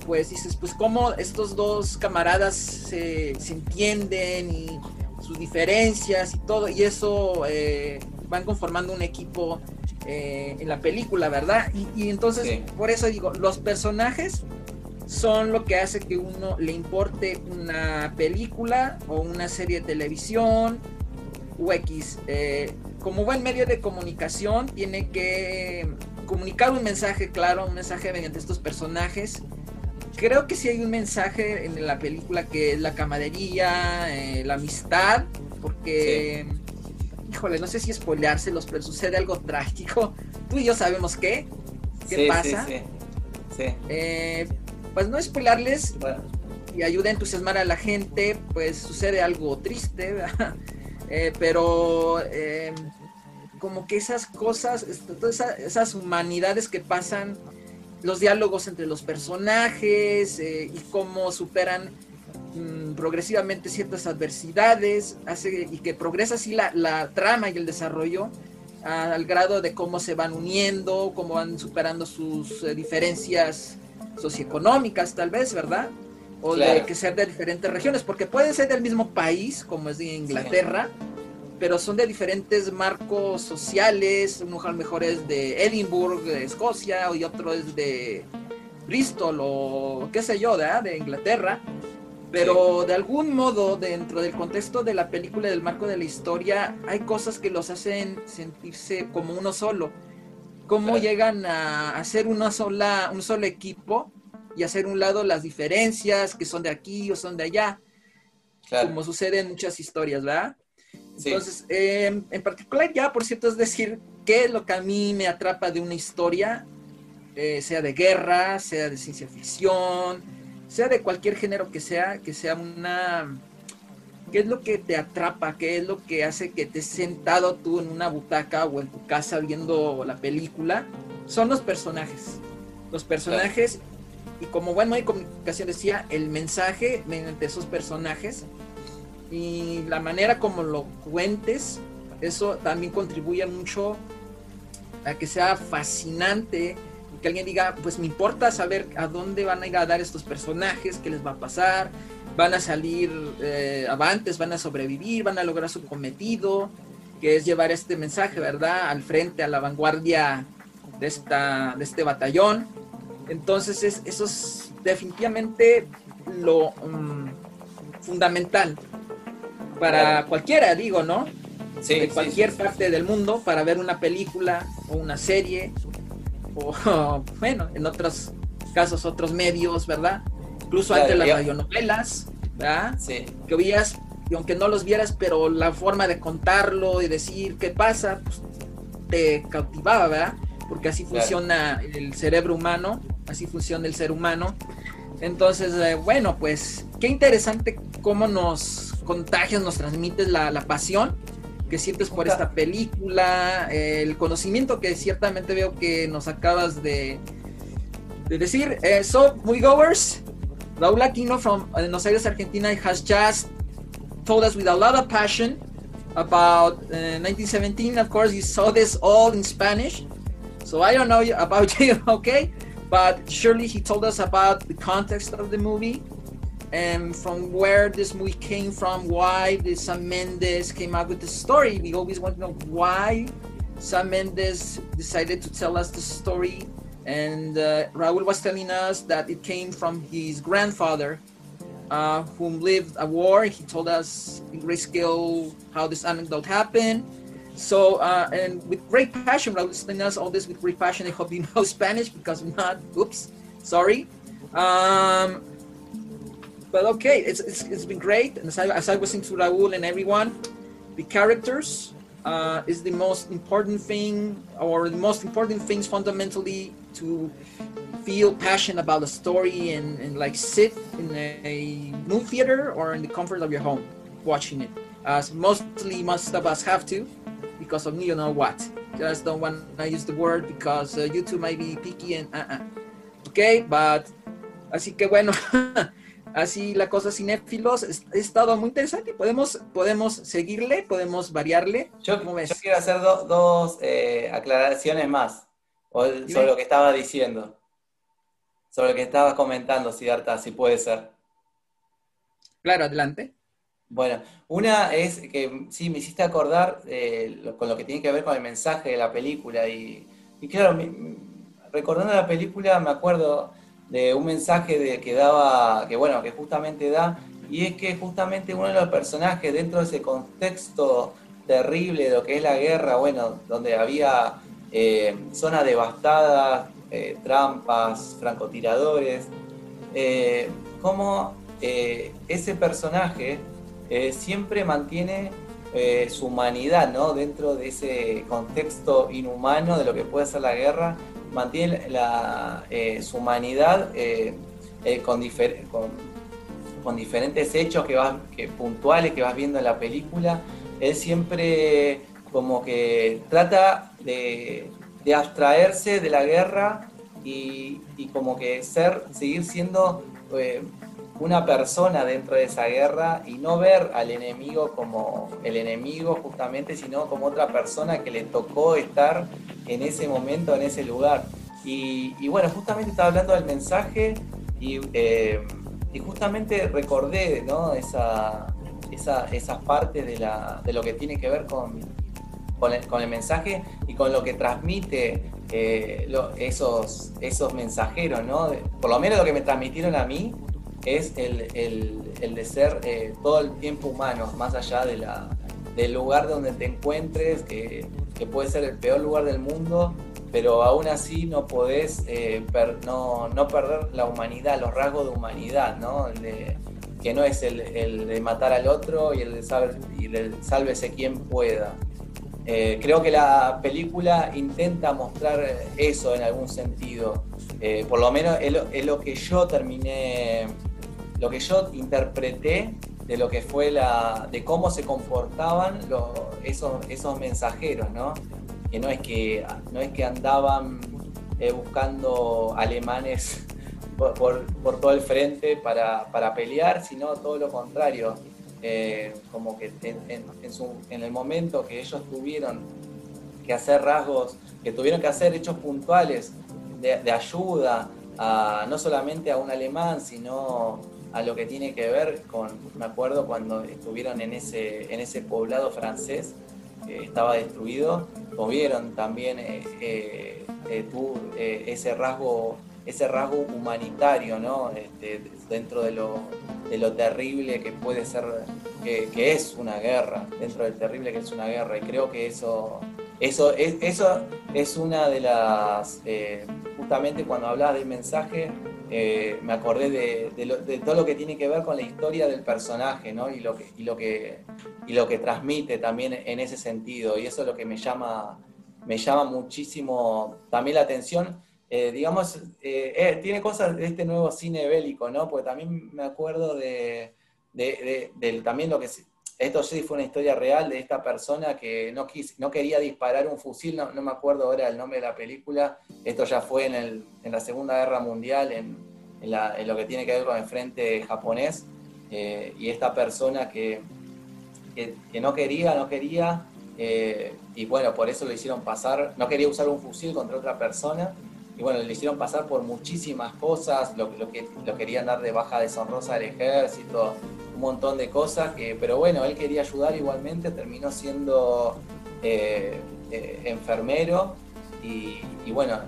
pues dices, pues cómo estos dos camaradas se entienden y sus diferencias y todo, y eso van conformando un equipo eh, en la película, ¿verdad? Y, entonces, por eso digo, los personajes son lo que hace que uno le importe una película o una serie de televisión o X. Eh, como buen medio de comunicación, tiene que comunicar un mensaje claro, un mensaje mediante estos personajes. Creo que sí hay un mensaje en la película que es la camaradería, eh, la amistad, porque híjole, no sé si spoileárselos, pero sucede algo trágico. Tú y yo sabemos qué, qué pasa. Sí, sí, eh, pues no spoilarles y ayuda a entusiasmar a la gente, pues sucede algo triste, eh, pero eh, como que esas cosas, este, todas esas, humanidades que pasan, los diálogos entre los personajes y cómo superan Mm, progresivamente ciertas adversidades, hace y que progresa así la, trama y el desarrollo al grado de cómo se van uniendo, cómo van superando sus eh, diferencias socioeconómicas tal vez, ¿verdad? O de que ser de diferentes regiones, porque pueden ser del mismo país, como es de Inglaterra, pero son de diferentes marcos sociales, uno a lo mejor es de Edinburgh, de Escocia, y otro es de Bristol o qué sé yo, de Inglaterra pero de algún modo, dentro del contexto de la película, del marco de la historia, hay cosas que los hacen sentirse como uno solo. Cómo llegan a hacer una sola, un solo equipo y hacer un lado las diferencias que son de aquí o son de allá. Como sucede en muchas historias, ¿verdad? Entonces, em, en particular ya, por cierto, es decir, qué es lo que a mí me atrapa de una historia, eh, sea de guerra, sea de ciencia ficción, sea de cualquier género que sea, que sea una... ¿Qué es lo que te atrapa? ¿Qué es lo que hace que te sentado tú en una butaca o en tu casa viendo la película? Son los personajes. Los personajes, y como buen medio de comunicación decía, el mensaje mediante esos personajes y la manera como lo cuentes, eso también contribuye mucho a que sea fascinante que alguien diga, pues me importa saber a dónde van a ir a dar estos personajes, qué les va a pasar, van a salir eh, avantes, van a sobrevivir, van a lograr su cometido, que es llevar este mensaje, ¿verdad?, al frente, a la vanguardia de, esta, de este batallón. Entonces es, eso es definitivamente lo mm, fundamental para cualquiera, digo, ¿no? Sí, de cualquier parte del mundo para ver una película o una serie o, bueno, en otros casos otros medios, ¿verdad? Incluso antes las radionovelas, ¿verdad? Sí. Que veías, y aunque no los vieras, pero la forma de contarlo y decir qué pasa, pues, te cautivaba, ¿verdad? Porque así funciona el cerebro humano, así funciona el ser humano. Entonces, eh, bueno, pues qué interesante cómo nos contagias, nos transmites la, la pasión que sientes por esta película, el conocimiento que ciertamente veo que nos acabas de, de decir. Uh, so, moviegoers, Raúl Aquino from Buenos Aires, Argentina, has just told us with a lot of passion about uh, 1917. Of course, you saw this all in Spanish. So I don't know about you, okay? But surely he told us about the context of the movie and from where this movie came from, why the Sam Mendes came up with the story. We always want to know why Sam Mendes decided to tell us the story. And uh, Raul was telling us that it came from his grandfather, uh, whom lived a war. He told us in great skill how this anecdote happened. So, uh, and with great passion, Raul is telling us all this with great passion. I hope you know Spanish because I'm not, oops, sorry. Um, but okay, it's, it's, it's been great. And as I, as I was into Raul and everyone, the characters uh, is the most important thing, or the most important things fundamentally to feel passion about the story and, and like sit in a movie theater or in the comfort of your home watching it. As mostly most of us have to because of you know what. Just don't want to use the word because uh, YouTube might be picky and uh-uh. Okay, but así que bueno. así la cosa cinéfilos, ha estado muy interesante. Podemos, podemos seguirle, podemos variarle. Yo, quiero hacer dos eh, aclaraciones más sobre lo que estaba diciendo, sobre lo que estabas comentando, Siddhartha, si puede ser. Claro, adelante. Bueno, una es que sí, me hiciste acordar eh, con lo que tiene que ver con el mensaje de la película y, claro, recordando la película me acuerdo de un mensaje de, que daba, que bueno, que justamente da, y es que justamente uno de los personajes dentro de ese contexto terrible de lo que es la guerra, bueno, donde había eh, zonas devastadas, eh, trampas, francotiradores, eh, como ese personaje siempre mantiene su humanidad, ¿no? Dentro de ese contexto inhumano de lo que puede ser la guerra, mantiene la, eh, su humanidad eh, eh, con, con, diferentes hechos que vas, que, puntuales que vas viendo en la película. Él siempre como que trata de, abstraerse de la guerra y, y, como que ser, seguir siendo una persona dentro de esa guerra y no ver al enemigo como el enemigo justamente, sino como otra persona que le tocó estar en ese momento, en ese lugar. Y, bueno, justamente estaba hablando del mensaje y, eh, justamente recordé ¿no? esa, parte de, la, de, lo que tiene que ver con, con, el, mensaje y con lo que transmite eh, esos, esos mensajeros. ¿no? Por lo menos lo que me transmitieron a mí es el, el, de ser eh, todo el tiempo humano, más allá de la, del lugar donde te encuentres, que, que, puede ser el peor lugar del mundo, pero aún así no podés eh, no, no, perder la humanidad, los rasgos de humanidad, ¿no? Que no es el, de matar al otro y el de, saber, y el sálvese quien pueda. Eh, creo que la película intenta mostrar eso en algún sentido. Por lo menos es lo, que yo terminé, lo que yo interpreté de lo que fue la, de cómo se comportaban esos, esos mensajeros, ¿no? Que no es que, no es que andaban eh, buscando alemanes por, todo el frente para, pelear, sino todo lo contrario. Eh, como que en, el momento que ellos tuvieron que hacer rasgos, que tuvieron que hacer hechos puntuales de, ayuda, no solamente a un alemán, sino a lo que tiene que ver con, me acuerdo cuando estuvieron en ese, en ese poblado francés, que estaba destruido, tuvieron también eh, eh, eh, ese rasgo ese rasgo humanitario, ¿no? Este, dentro de lo, de lo, terrible que puede ser, que, es una guerra, dentro del terrible que es una guerra. Y creo que eso, eso, es, eso es una de las, eh, justamente cuando hablaba del mensaje, eh, me acordé de, todo lo que tiene que ver con la historia del personaje, ¿no? Y lo que, y lo que, y lo que transmite también en ese sentido. Y eso es lo que me llama, me llama muchísimo también la atención eh, digamos, tiene cosas de este nuevo cine bélico, ¿no? Porque también me acuerdo de, también lo que esto sí fue una historia real de esta persona que no, no quería disparar un fusil, no, me acuerdo ahora el nombre de la película, esto ya fue en, la Segunda Guerra Mundial, en, lo que tiene que ver con el frente japonés, y esta persona que, que, no quería, no quería, y bueno, por eso lo hicieron pasar, no quería usar un fusil contra otra persona, y bueno, le hicieron pasar por muchísimas cosas, lo, lo que lo querían dar de baja deshonrosa al ejército, un montón de cosas, que, pero bueno, él quería ayudar igualmente, terminó siendo eh, eh, enfermero y, bueno,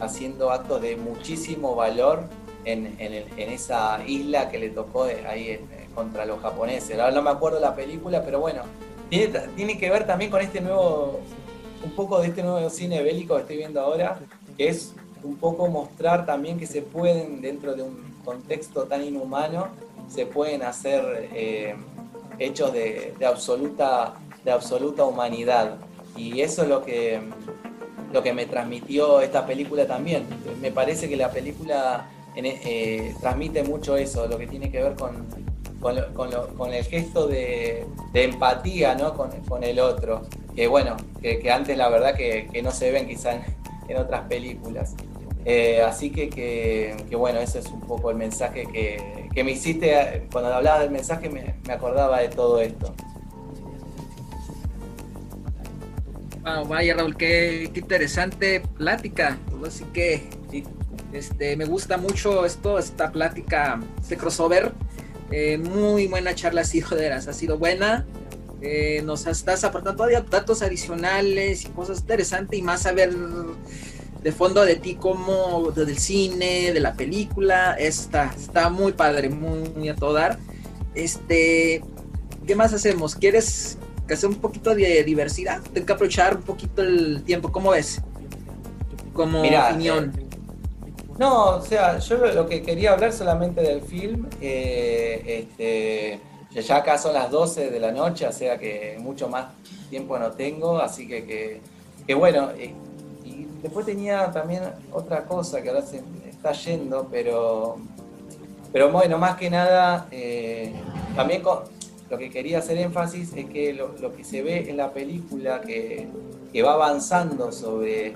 haciendo actos de muchísimo valor en, en, esa isla que le tocó ahí contra los japoneses. Ahora no me acuerdo la película, pero bueno, tiene, tiene que ver también con este nuevo, un poco de este nuevo cine bélico que estoy viendo ahora, que es un poco mostrar también que se pueden, dentro de un contexto tan inhumano, se pueden hacer eh, hechos de, absoluta, de absoluta humanidad. Y eso es lo que, lo que me transmitió esta película también. Me parece que la película eh, transmite mucho eso, lo que tiene que ver con, con, el gesto de, empatía ¿no? con, el otro. Que bueno, que, antes la verdad que, que no se ven quizá en otras películas. Eh, así que, que, bueno, ese es un poco el mensaje que, me hiciste, cuando hablabas del mensaje me, acordaba de todo esto. vaya Raúl, qué, interesante plática. Así que este, me gusta mucho esto, esta plática, este crossover. Eh, muy buena charla ha sido, ha sido buena. Eh, nos estás aportando todavía datos adicionales y cosas interesantes y más saber de fondo de ti como del cine, de la película, está, está muy padre, muy, a todo dar. Este, ¿qué más hacemos? ¿Quieres que hacer un poquito de diversidad? Tengo que aprovechar un poquito el tiempo, ¿cómo ves? Como opinión. Eh, no, o sea, yo lo, que quería hablar solamente del film, eh, este ya acá son las 12 de la noche, o sea que mucho más tiempo no tengo, así que, que, bueno, y, después tenía también otra cosa que ahora se está yendo, pero, pero bueno, más que nada, eh, también lo que quería hacer énfasis es que lo, que se ve en la película que, va avanzando sobre,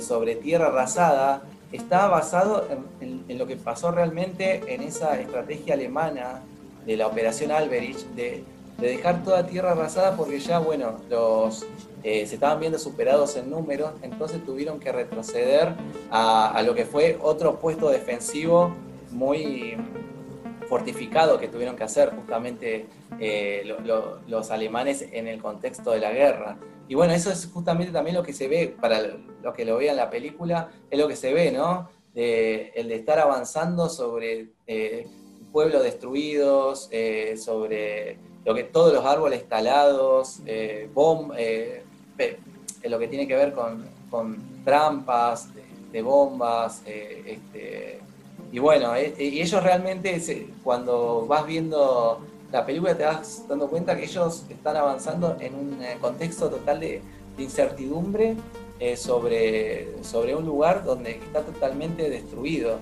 sobre tierra arrasada, está basado en, lo que pasó realmente en esa estrategia alemana de la operación Alberich, de, dejar toda tierra arrasada porque ya, bueno, los eh, se estaban viendo superados en números, entonces tuvieron que retroceder a, lo que fue otro puesto defensivo muy fortificado que tuvieron que hacer justamente eh, los alemanes en el contexto de la guerra. Y bueno, eso es justamente también lo que se ve, para los que lo vean la película, es lo que se ve, ¿no? el de estar avanzando sobre eh, pueblos destruidos, eh, sobre lo que todos los árboles talados, eh, eh, lo que tiene que ver con, trampas de, bombas, este, y bueno, eh, y ellos realmente, cuando vas viendo la película, te vas dando cuenta que ellos están avanzando en un contexto total de, incertidumbre sobre, sobre un lugar donde está totalmente destruido.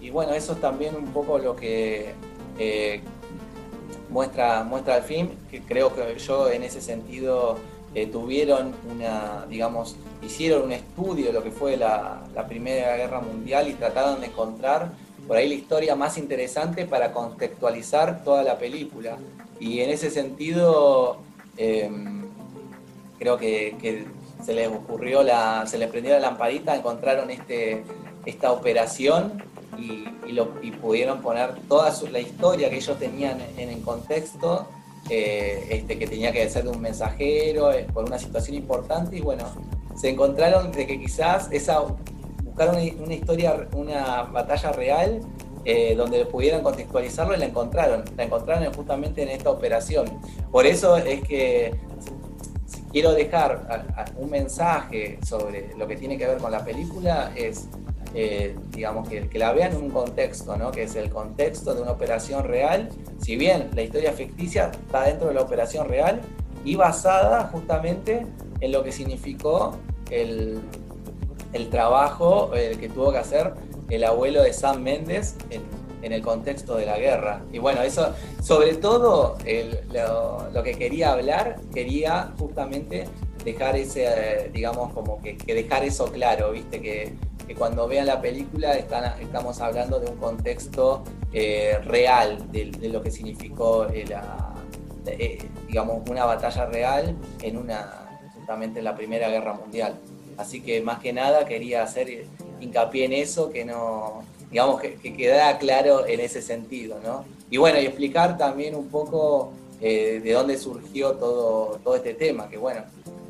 Y bueno, eso es también un poco lo que muestra, muestra el film, que creo que yo en ese sentido eh, tuvieron una, digamos, hicieron un estudio de lo que fue la, Primera Guerra Mundial y trataron de encontrar por ahí la historia más interesante para contextualizar toda la película. Y en ese sentido, em, creo que, se les ocurrió, la, se les prendió la lamparita, encontraron este, esta operación y, lo, pudieron poner toda la historia que ellos tenían en el contexto, eh, este, que tenía que ser de un mensajero eh, por una situación importante y bueno, se encontraron de que quizás esa buscaron una, historia, una batalla real eh, donde pudieran contextualizarlo y la encontraron, la encontraron justamente en esta operación. Por eso es que quiero dejar un mensaje sobre lo que tiene que ver con la película es eh, digamos, que, la vean en un contexto, ¿no? que es el contexto de una operación real, si bien la historia ficticia está dentro de la operación real y basada justamente en lo que significó el, el trabajo eh, que tuvo que hacer el abuelo de Sam Méndez en, el contexto de la guerra. Y bueno, eso, sobre todo lo, que quería hablar, quería justamente dejar ese, eh, digamos, como que dejar eso claro, viste, que que cuando vean la película estamos hablando de un contexto eh, real de, lo que significó eh, eh, digamos, una batalla real en una, justamente en la Primera Guerra Mundial. Así que más que nada quería hacer hincapié en eso, que no, digamos, que, quedara claro en ese sentido, ¿no? Y bueno, y explicar también un poco de dónde surgió todo, todo este tema, que bueno,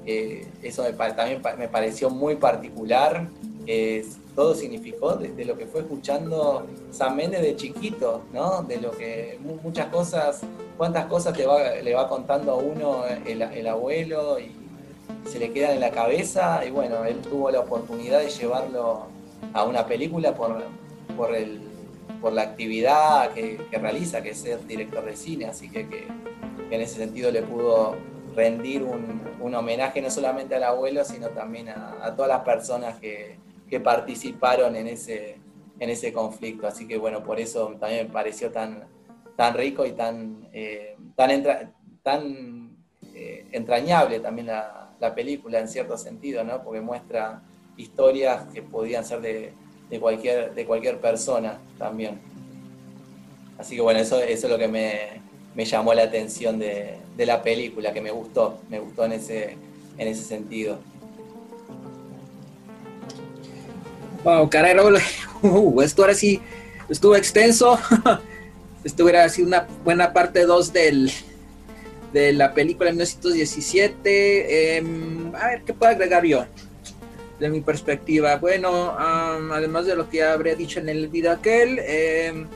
eso también me pareció muy particular todo significó de, lo que fue escuchando San Méndez de chiquito, ¿no? De lo que muchas cosas, cuántas cosas te va, le va contando a uno el, abuelo y se le quedan en la cabeza y bueno, él tuvo la oportunidad de llevarlo a una película por, por, el, por la actividad que, realiza, que es ser director de cine, así que, que, en ese sentido le pudo rendir un, un, homenaje no solamente al abuelo, sino también a todas las personas que, que participaron en ese, en ese conflicto. Así que bueno, por eso también me pareció tan, tan rico y tan, eh, tan, eh, entrañable también la, película en cierto sentido, ¿no? porque muestra historias que podían ser de, cualquier, de cualquier persona también. Así que bueno, eso, eso es lo que me, llamó la atención de, de, la película, que me gustó, me gustó en ese, en ese sentido. Wow, caray, uh, esto ahora sí estuvo extenso. esto hubiera sido una buena parte 2 del, de la película de 1917. Em, a ver, ¿qué puedo agregar yo? De mi perspectiva. Bueno, además de lo que ya habría dicho en el video aquel, em,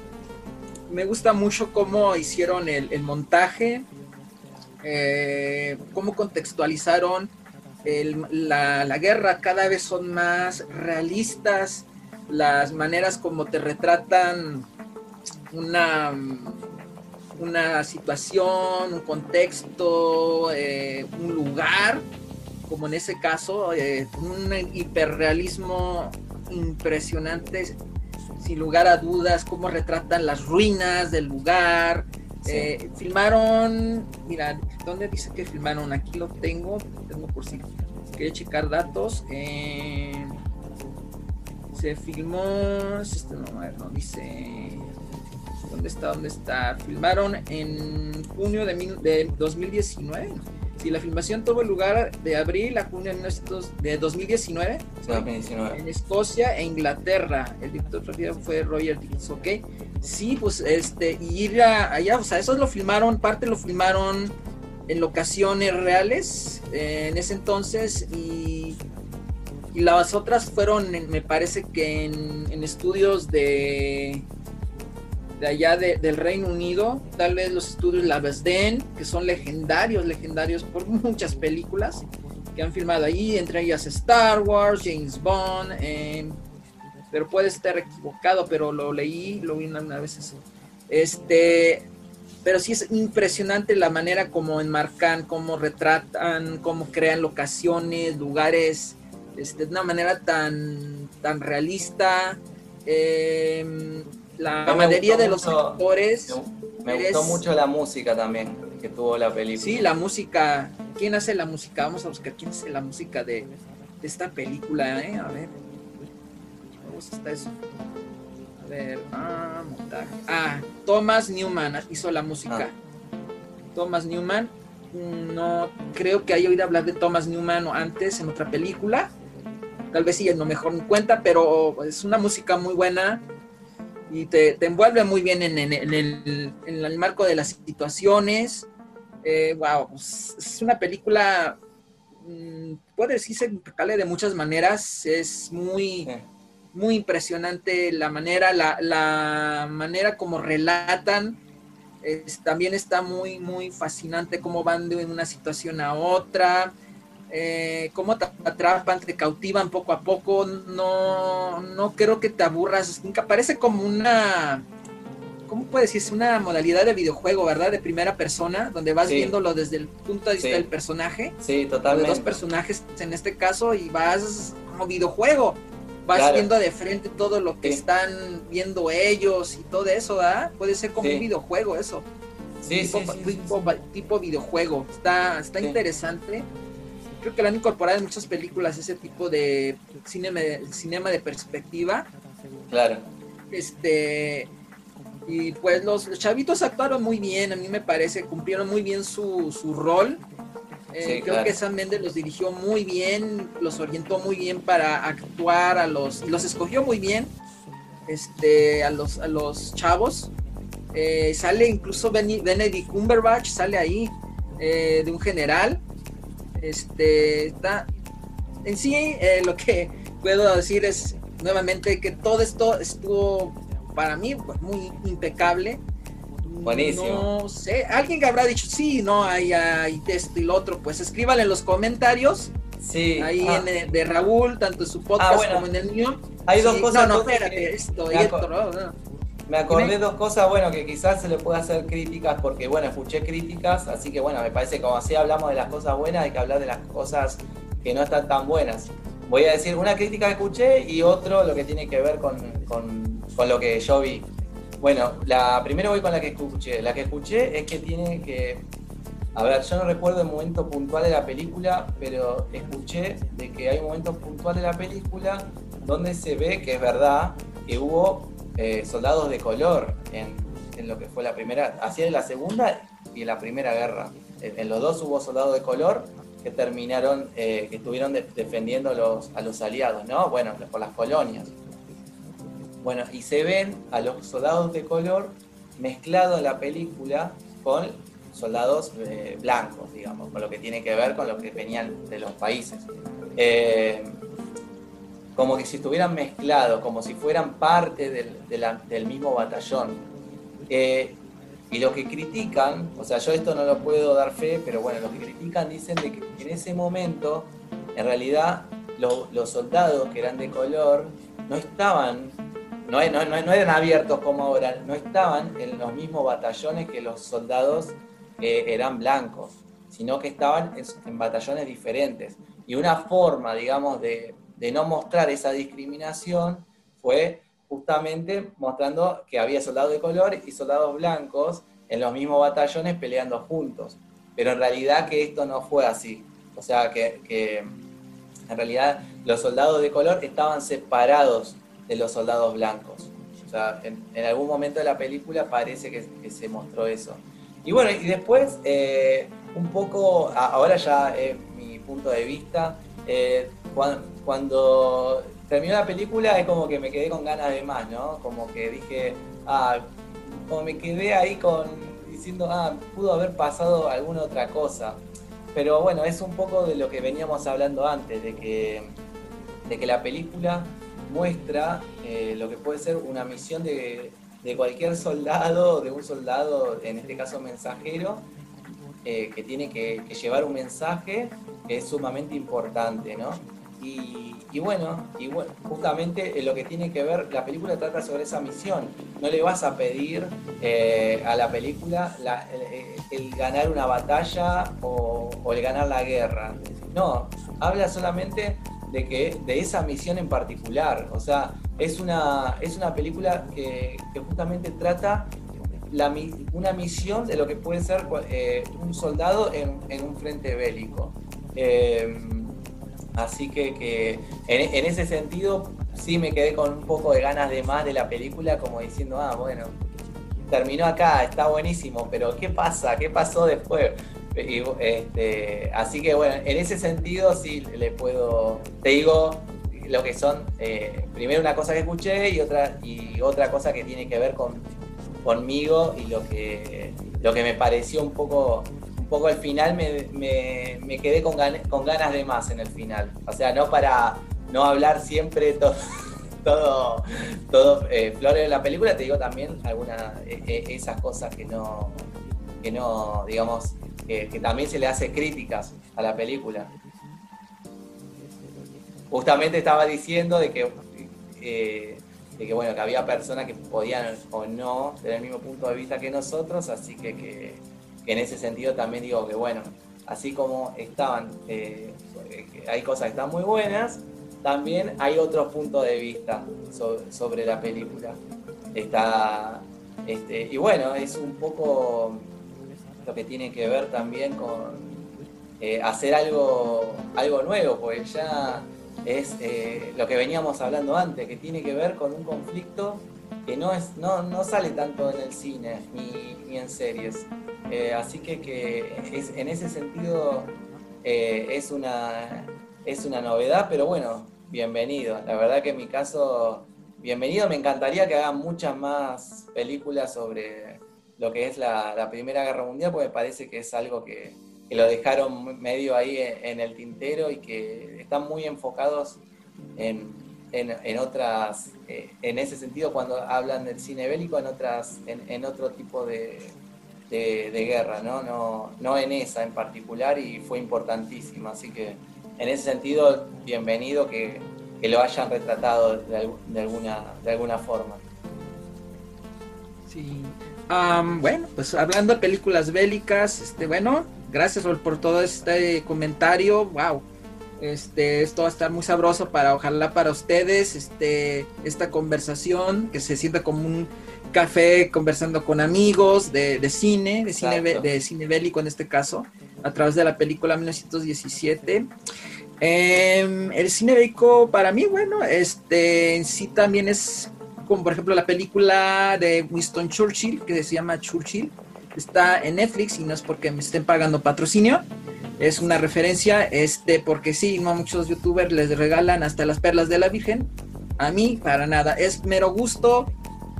me gusta mucho cómo hicieron el, el montaje, eh, cómo contextualizaron la, guerra cada vez son más realistas, las maneras como te retratan una, una situación, un contexto, eh, un lugar, como en ese caso, eh, un hiperrealismo impresionante, sin lugar a dudas, cómo retratan las ruinas del lugar, eh, filmaron, mira, ¿dónde dice que filmaron? Aquí lo tengo, tengo por si quiere checar datos. Eh, se filmó, este no, no dice, ¿dónde está? ¿Dónde está? Filmaron en junio de, de 2019. Si la filmación tuvo lugar de abril a junio de 2019, en Escocia e Inglaterra. El director fue Roger Dickens, ¿ok? Sí, pues este, ir allá, o sea, eso lo filmaron, parte lo filmaron en locaciones reales eh, en ese entonces y, y, las otras fueron, me parece que en, estudios de, de allá del Reino Unido, tal vez los estudios Lavesden, que son legendarios, legendarios por muchas películas que han filmado ahí, entre ellas Star Wars, James Bond. Eh, pero puede estar equivocado, pero lo leí, lo vi una vez eso. Este, pero sí es impresionante la manera como enmarcan, cómo retratan, cómo crean locaciones, lugares, este, de una manera tan, tan realista. Em, la mayoría de los actores. Me, gustó mucho la música también que tuvo la película. Sí, la música. ¿Quién hace la música? Vamos a buscar quién hace la música de, esta película, ¿eh? A ver. ¿Cómo está eso? A ver. Ah, montaje. Ah, Thomas Newman hizo la música. Ah. Thomas Newman. No creo que haya oído hablar de Thomas Newman antes en otra película. Tal vez sí, no mejor me cuenta, pero es una música muy buena y te, envuelve muy bien en, el, marco de las situaciones. wow, eh, pues, es una película, mm, puede decirse impecable de muchas maneras, es muy, muy impresionante la manera, la, manera como relatan, también está muy, muy fascinante cómo van de una situación a otra eh, cómo te atrapan, te cautivan poco a poco, no, no creo que te aburras, parece como una, ¿cómo puedes decir? Es una modalidad de videojuego, ¿verdad? De primera persona, donde vas viéndolo desde el punto de vista del personaje. Sí, totalmente. De dos personajes en este caso y vas como videojuego. Vas viendo de frente todo lo que están viendo ellos y todo eso, ¿verdad? Puede ser como un videojuego eso. Sí, tipo, tipo, tipo, videojuego. Está, está interesante creo que lo han incorporado en muchas películas ese tipo de cinema, cinema de perspectiva. Claro. Este y pues los, chavitos actuaron muy bien, a mí me parece, cumplieron muy bien su, su rol. Eh, creo que Sam Mendes los dirigió muy bien, los orientó muy bien para actuar a los, los escogió muy bien, este, a los, a los chavos. Eh, sale incluso Benedict Cumberbatch, sale ahí eh, de un general. Este, está, en sí, eh, lo que puedo decir es nuevamente que todo esto estuvo para mí pues, muy impecable. Buenísimo. No sé, alguien que habrá dicho, sí, no, hay, hay esto y lo otro, pues escríbanle en los comentarios. Sí. Ahí ah. en de Raúl, tanto en su podcast ah, como en el mío. Hay dos cosas. No, no, espérate, esto no. Me acordé dos cosas, bueno, que quizás se le puede hacer críticas porque, bueno, escuché críticas, así que, bueno, me parece que como así hablamos de las cosas buenas, hay que hablar de las cosas que no están tan buenas. Voy a decir una crítica que escuché y otro lo que tiene que ver con, lo que yo vi. Bueno, la primero voy con la que escuché. La que escuché es que tiene que... A ver, yo no recuerdo el momento puntual de la película, pero escuché de que hay un momento puntual de la película donde se ve que es verdad que hubo eh, soldados de color en, lo que fue la primera, así en la segunda y en la primera guerra. En, los dos hubo soldados de color que terminaron, eh, que estuvieron defendiendo a los aliados, ¿no? Bueno, por las colonias. Bueno, y se ven a los soldados de color mezclados en la película con soldados eh, blancos, digamos, con lo que tiene que ver con lo que venían de los países como que si estuvieran mezclados, como si fueran parte del, mismo batallón. Eh, y los que critican, o sea, yo esto no lo puedo dar fe, pero bueno, los que critican dicen de que en ese momento, en realidad, los soldados que eran de color no estaban, no, eran abiertos como ahora, no estaban en los mismos batallones que los soldados que eran blancos, sino que estaban en batallones diferentes. Y una forma, digamos, de, no mostrar esa discriminación fue justamente mostrando que había soldados de color y soldados blancos en los mismos batallones peleando juntos. Pero en realidad que esto no fue así. O sea, que, en realidad los soldados de color estaban separados de los soldados blancos. O sea, en, algún momento de la película parece que, se mostró eso. Y bueno, y después, eh, un poco, ahora ya es mi punto de vista, eh, cuando, cuando terminó la película es como que me quedé con ganas de más, ¿no? Como que dije, ah, como me quedé ahí con diciendo, ah, pudo haber pasado alguna otra cosa. Pero bueno, es un poco de lo que veníamos hablando antes, de que, de que la película muestra eh, lo que puede ser una misión de, cualquier soldado, de un soldado, en este caso mensajero, eh, que tiene que, llevar un mensaje que es sumamente importante, ¿no? y, bueno, y justamente lo que tiene que ver, la película trata sobre esa misión. No le vas a pedir eh, a la película el, ganar una batalla o, el ganar la guerra. No, habla solamente de que de esa misión en particular. O sea, es una, es una película que, justamente trata la, una misión de lo que puede ser eh, un soldado en, un frente bélico. Eh, así que, en, ese sentido sí me quedé con un poco de ganas de más de la película, como diciendo, ah, bueno, terminó acá, está buenísimo, pero ¿qué pasa? ¿Qué pasó después? Este, así que bueno, en ese sentido sí le puedo, te digo lo que son, eh, primero una cosa que escuché y otra, y otra cosa que tiene que ver con, conmigo y lo que, lo que me pareció un poco, un poco al final, me, me, quedé con, con ganas de más en el final. O sea, no para no hablar siempre todo todo, todo eh, flores de la película, te digo también algunas eh, esas cosas que no, que no, digamos, que, también se le hace críticas a la película. Justamente estaba diciendo de que, eh, de que, bueno, que había personas que podían o no tener el mismo punto de vista que nosotros, así que, que, en ese sentido también digo que, bueno, así como estaban, eh, hay cosas que están muy buenas, también hay otros puntos de vista sobre, la película. Está, este, y bueno, es un poco lo que tiene que ver también con eh, hacer algo, algo nuevo, pues ya es eh, lo que veníamos hablando antes, que tiene que ver con un conflicto que no, es, no, no sale tanto en el cine ni, en series. Eh, así que, que en ese sentido es, una, es una novedad, pero bueno, bienvenido. La verdad que en mi caso, bienvenido. Me encantaría que hagan muchas más películas sobre lo que es la, Primera Guerra Mundial, porque me parece que es algo que, lo dejaron medio ahí en, el tintero y que están muy enfocados en, otras, eh, en ese sentido cuando hablan del cine bélico, en otras, en, otro tipo de, guerra, ¿no? ¿no? No en esa en particular y fue importantísima, así que en ese sentido, bienvenido que, lo hayan retratado de, de, alguna, de alguna forma. Sí, bueno, pues hablando de películas bélicas, este, bueno, gracias por, todo este comentario. Wow. Este, esto va a estar muy sabroso para, ojalá para ustedes, este, esta conversación que se sienta como un café conversando con amigos de, cine, de cine, de cine bélico en este caso, a través de la película 1917. Em, el cine bélico para mí, bueno, este, sí también es como por ejemplo la película de Winston Churchill, que se llama Churchill, está en Netflix y no es porque me estén pagando patrocinio, es una referencia, este, porque sí, no muchos youtubers les regalan hasta las perlas de la Virgen, a mí para nada, es mero gusto,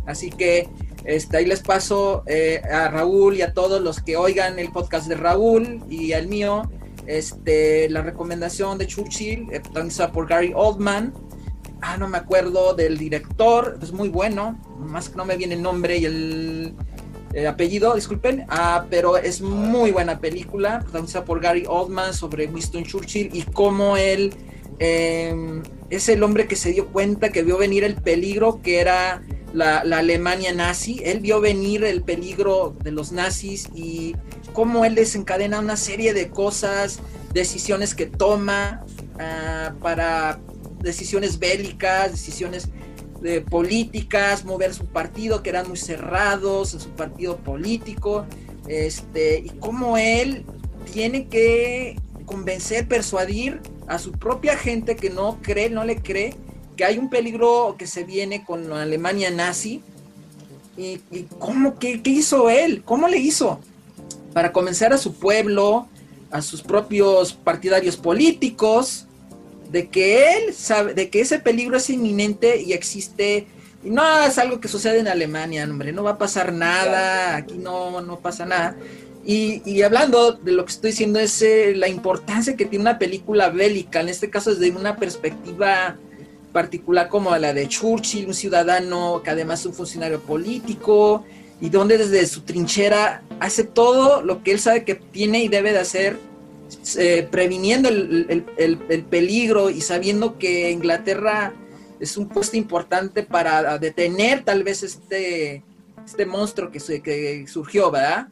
así que este, ahí les paso eh, a Raúl y a todos los que oigan el podcast de Raúl y al mío, este, la recomendación de Churchill, eh, protagonizada por Gary Oldman, ah, no me acuerdo del director, es muy bueno, más que no me viene el nombre y el, apellido, disculpen, ah, pero es muy buena película, protagonizada por Gary Oldman sobre Winston Churchill y cómo él em, es el hombre que se dio cuenta que vio venir el peligro que era la, Alemania nazi, él vio venir el peligro de los nazis y cómo él desencadena una serie de cosas, decisiones que toma ah, para decisiones bélicas, decisiones de políticas, mover su partido, que eran muy cerrados en su partido político, este, y cómo él tiene que convencer, persuadir a su propia gente que no cree, no le cree, que hay un peligro que se viene con la Alemania nazi. ¿Y, cómo, qué, qué hizo él? ¿Cómo le hizo? Para convencer a su pueblo, a sus propios partidarios políticos, de que él sabe, de que ese peligro es inminente y existe, y no es algo que sucede en Alemania, hombre, no va a pasar nada, aquí no, no pasa nada. Y, hablando de lo que estoy diciendo es eh, la importancia que tiene una película bélica, en este caso desde una perspectiva particular como la de Churchill, un ciudadano que además es un funcionario político y donde desde su trinchera hace todo lo que él sabe que tiene y debe de hacer eh, previniendo el, peligro y sabiendo que Inglaterra es un puesto importante para detener tal vez este, este monstruo que, que surgió, ¿verdad?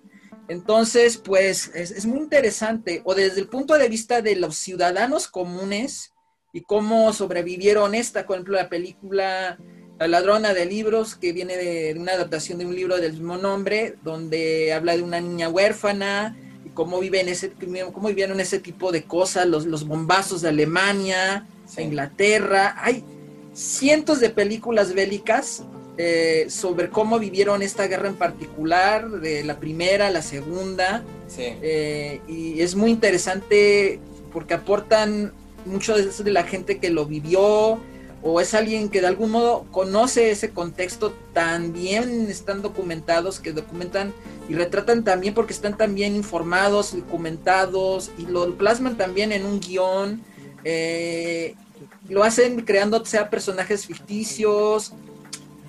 Entonces, pues es, muy interesante, o desde el punto de vista de los ciudadanos comunes y cómo sobrevivieron esta, por ejemplo, la película La ladrona de libros, que viene de, una adaptación de un libro del mismo nombre, donde habla de una niña huérfana cómo, viven ese, cómo vivieron ese tipo de cosas, los, los bombazos de Alemania, Inglaterra. Hay cientos de películas bélicas eh, sobre cómo vivieron esta guerra en particular, de la primera, la segunda. Eh, y es muy interesante porque aportan mucho de, de la gente que lo vivió o es alguien que de algún modo conoce ese contexto, también están documentados, que documentan y retratan también porque están también informados, documentados y lo plasman también en un guion. Eh, lo hacen creando sea personajes ficticios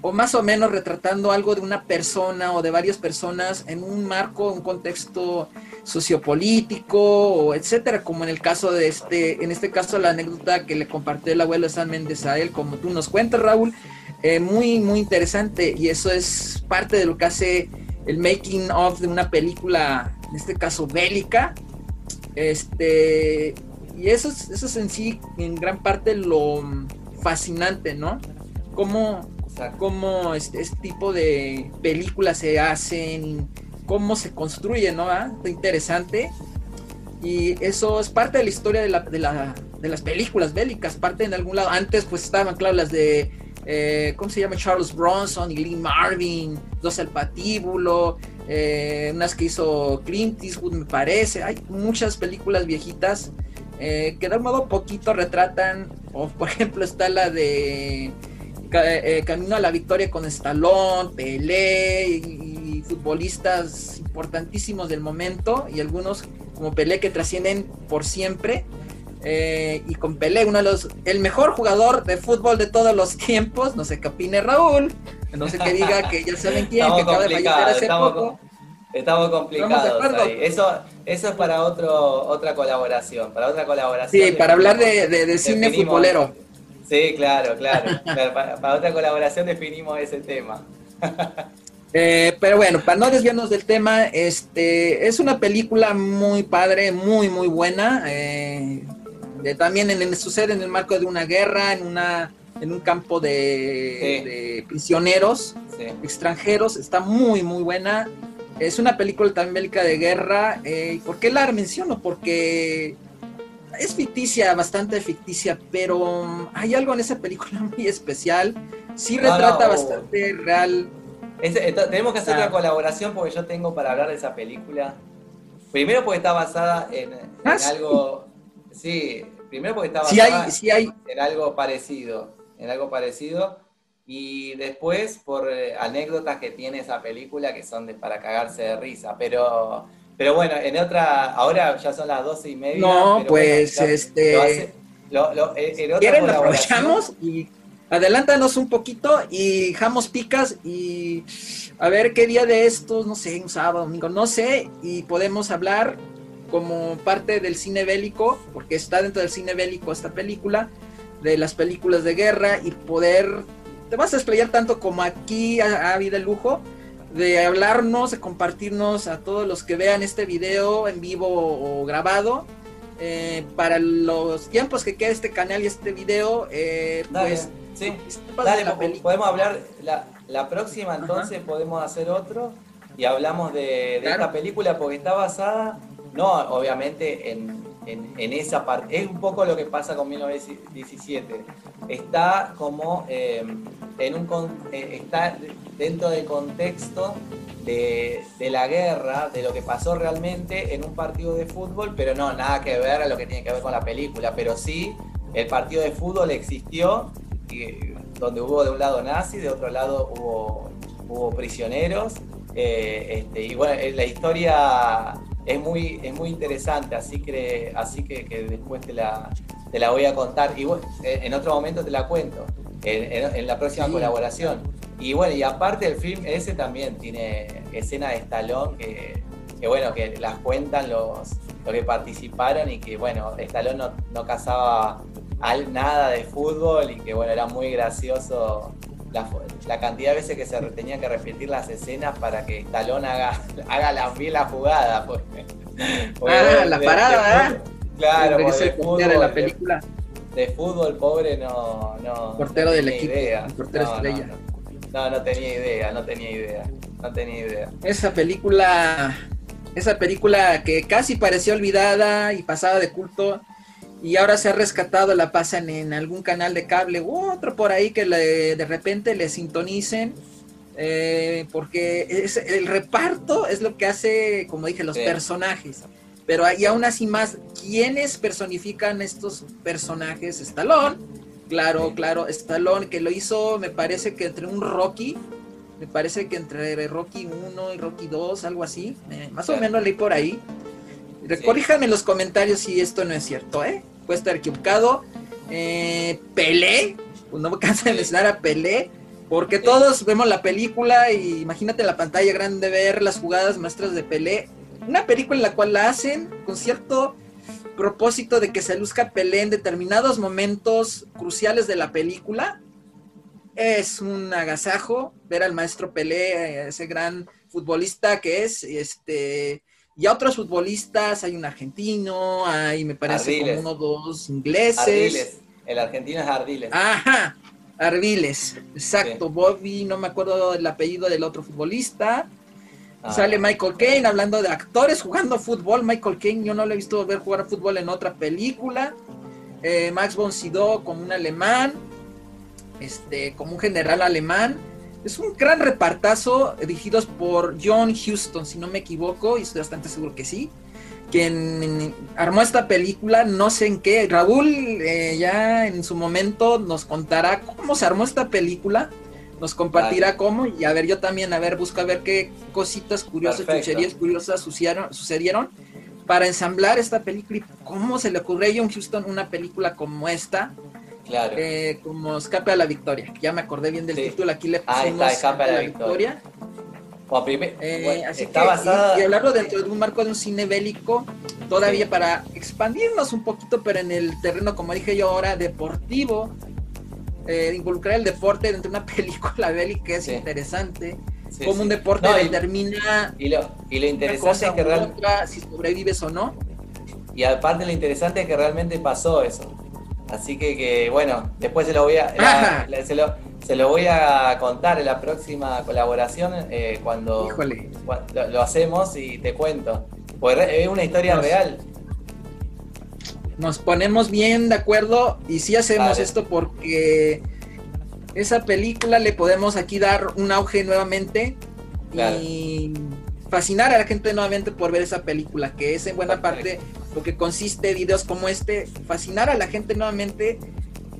o más o menos retratando algo de una persona o de varias personas en un marco, un contexto sociopolítico, etcétera, como en el caso de este, en este caso la anécdota que le compartió el abuelo San Méndez a él, como tú nos cuentas, Raúl, eh, muy, muy interesante, y eso es parte de lo que hace el making of de una película, en este caso bélica, este, y eso es, eso es en sí, en gran parte lo fascinante, ¿no? Cómo cómo este, este, tipo de películas se hacen, cómo se construyen, ¿no? ¿Ah? Interesante. Y eso es parte de la historia de, la, de, la, de, las películas bélicas, parte en algún lado. Antes pues estaban, claro, las de, eh, ¿cómo se llama? Charles Bronson y Lee Marvin, Dos al Patíbulo, eh, unas que hizo Clint Eastwood me parece. Hay muchas películas viejitas eh, que de un modo poquito retratan, o por ejemplo está la de camino a la victoria con Stallone, Pelé futbolistas importantísimos del momento y algunos como Pelé que trascienden por siempre. Eh, y con Pelé, uno de los, el mejor jugador de fútbol de todos los tiempos, no sé qué opine Raúl, no sé qué diga que ya saben quién, que acaba de fallecer hace poco. Estamos complicados ahí. Eso, eso es para otro, otra colaboración, para otra colaboración. Sí, para hablar de, de cine futbolero. Sí, claro, claro. para, otra colaboración definimos ese tema. Eh, pero bueno, para no desviarnos del tema, este es una película muy padre, muy, muy buena. Eh, también en, sucede en el marco de una guerra, en una en un campo de, prisioneros extranjeros. Está muy, muy buena. Es una película también bélica de guerra. Eh, ¿Por qué la menciono? Porque es ficticia, bastante ficticia, pero hay algo en esa película muy especial. Sí retrata bastante real. Tenemos que hacer una colaboración porque yo tengo para hablar de esa película. Primero porque está basada en, ah, algo. Sí, primero porque está basada en algo parecido. En algo parecido. Y después por eh, anécdotas que tiene esa película que son de, para cagarse de risa. Pero pero bueno, en otra, ahora ya son las doce y media. No, pues este. Lo lo, en ¿Quieren aprovechamos y adelántanos un poquito y dejamos picas y a ver qué día de estos, no sé, un sábado, domingo, no sé, y podemos hablar como parte del cine bélico, porque está dentro del cine bélico esta película, de las películas de guerra y poder, te vas a explayar tanto como aquí ha habido el lujo de hablarnos, de compartirnos a todos los que vean este video en vivo o grabado. Eh, para los tiempos que queda este canal y este video, eh, pues sí. podemos hablar la, próxima entonces podemos hacer otro y hablamos de, esta película porque está basada, no obviamente en, en, esa parte, es un poco lo que pasa con 1917, está como eh, en un está dentro del contexto de, la guerra, de lo que pasó realmente en un partido de fútbol, pero no, nada que ver a lo que tiene que ver con la película, pero sí, el partido de fútbol existió, y, donde hubo de un lado nazis, de otro lado hubo, hubo prisioneros, eh, este, y bueno, la historia es muy, es muy interesante, así que, así que, después te la, te la voy a contar, y en otro momento te la cuento, en, la próxima colaboración. Y bueno, y aparte el film ese también tiene escenas de Stallone que, bueno, que las cuentan los, los que participaron y que, bueno, Stallone no, no cazaba nada de fútbol y que, bueno, era muy gracioso la, cantidad de veces que se tenía que repetir las escenas para que Stallone haga, haga la, bien la jugada. ah, la parada, ¿eh? Claro, de fútbol, la película. De, fútbol, pobre, no. no portero del equipo. Idea. Portero no, estrella. No, no, tenía idea, no tenía idea. No tenía idea. Esa película. Esa película que casi parecía olvidada y pasada de culto y ahora se ha rescatado, la pasan en algún canal de cable u otro por ahí que de repente le sintonicen. Eh, porque es, el reparto es lo que hace, como dije, los personajes. Pero hay aún así más, ¿quiénes personifican estos personajes? Stallone, claro, claro, Stallone, que lo hizo, me parece que entre un Rocky, me parece que entre Rocky 1 y Rocky 2, algo así, más o menos leí por ahí. Corríjanme en los comentarios si esto no es cierto, ¿eh? Puede estar equivocado. Eh, Pelé, pues no me canso de mencionar a Pelé, porque todos vemos la película y imagínate la pantalla grande ver las jugadas maestras de Pelé. Una película en la cual la hacen con cierto propósito de que se luzca Pelé en determinados momentos cruciales de la película. Es un agasajo ver al maestro Pelé, ese gran futbolista que es, este, y a otros futbolistas, hay un argentino, hay me parece como uno dos ingleses. Ardiles. El argentino es Ardiles. Ajá, Ardiles, exacto. Bobby, no me acuerdo el apellido del otro futbolista. Ah. Sale Michael Caine hablando de actores jugando fútbol. Michael Caine, yo no lo he visto ver jugar fútbol en otra película. Eh, Max von Sydow como un alemán, este, como un general alemán. Es un gran repartazo dirigidos por John Huston, si no me equivoco, y estoy bastante seguro que sí. Quien armó esta película, no sé en qué. Raúl eh, ya en su momento nos contará cómo se armó esta película, nos compartirá cómo, y a ver, yo también, a ver, busco a ver qué cositas curiosas, chucherías curiosas sucedieron, sucedieron para ensamblar esta película y cómo se le ocurrió a John Huston una película como esta eh, como Escape a la Victoria. Ya me acordé bien del título, aquí le pusimos Escape a la, Victoria. Eh, así que, y, hablarlo dentro de un marco de un cine bélico, todavía para expandirnos un poquito, pero en el terreno, como dije yo ahora, deportivo, eh, involucrar el deporte dentro de una película bélica es interesante. como un deporte determina y lo, y lo interesante es que realmente si sobrevives o no. Y aparte lo interesante es que realmente pasó eso. Así que, bueno, después se lo voy a, se, lo, voy a contar en la próxima colaboración eh, cuando, lo, hacemos y te cuento. Pues es una historia real. Nos ponemos bien de acuerdo y sí hacemos esto porque esa película le podemos aquí dar un auge nuevamente y fascinar a la gente nuevamente por ver esa película, que es en buena parte lo que consiste videos como este, fascinar a la gente nuevamente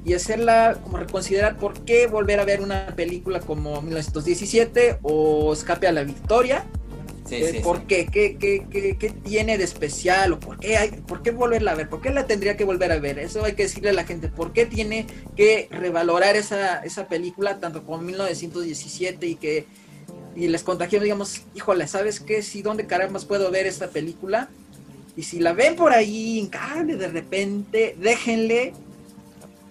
y hacerla como reconsiderar por qué volver a ver una película como 1917 o Escape a la Victoria. Eh, ¿Por qué? ¿Qué, qué, qué, qué tiene de especial? ¿O por qué, hay, por qué volverla a ver? ¿Por qué la tendría que volver a ver? Eso hay que decirle a la gente. ¿Por qué tiene que revalorar esa, esa película tanto como 1917 y que y les contagiamos, digamos, híjole, ¿sabes qué? Si, ¿dónde caramba puedo ver esta película? Y si la ven por ahí en cable de repente, déjenle.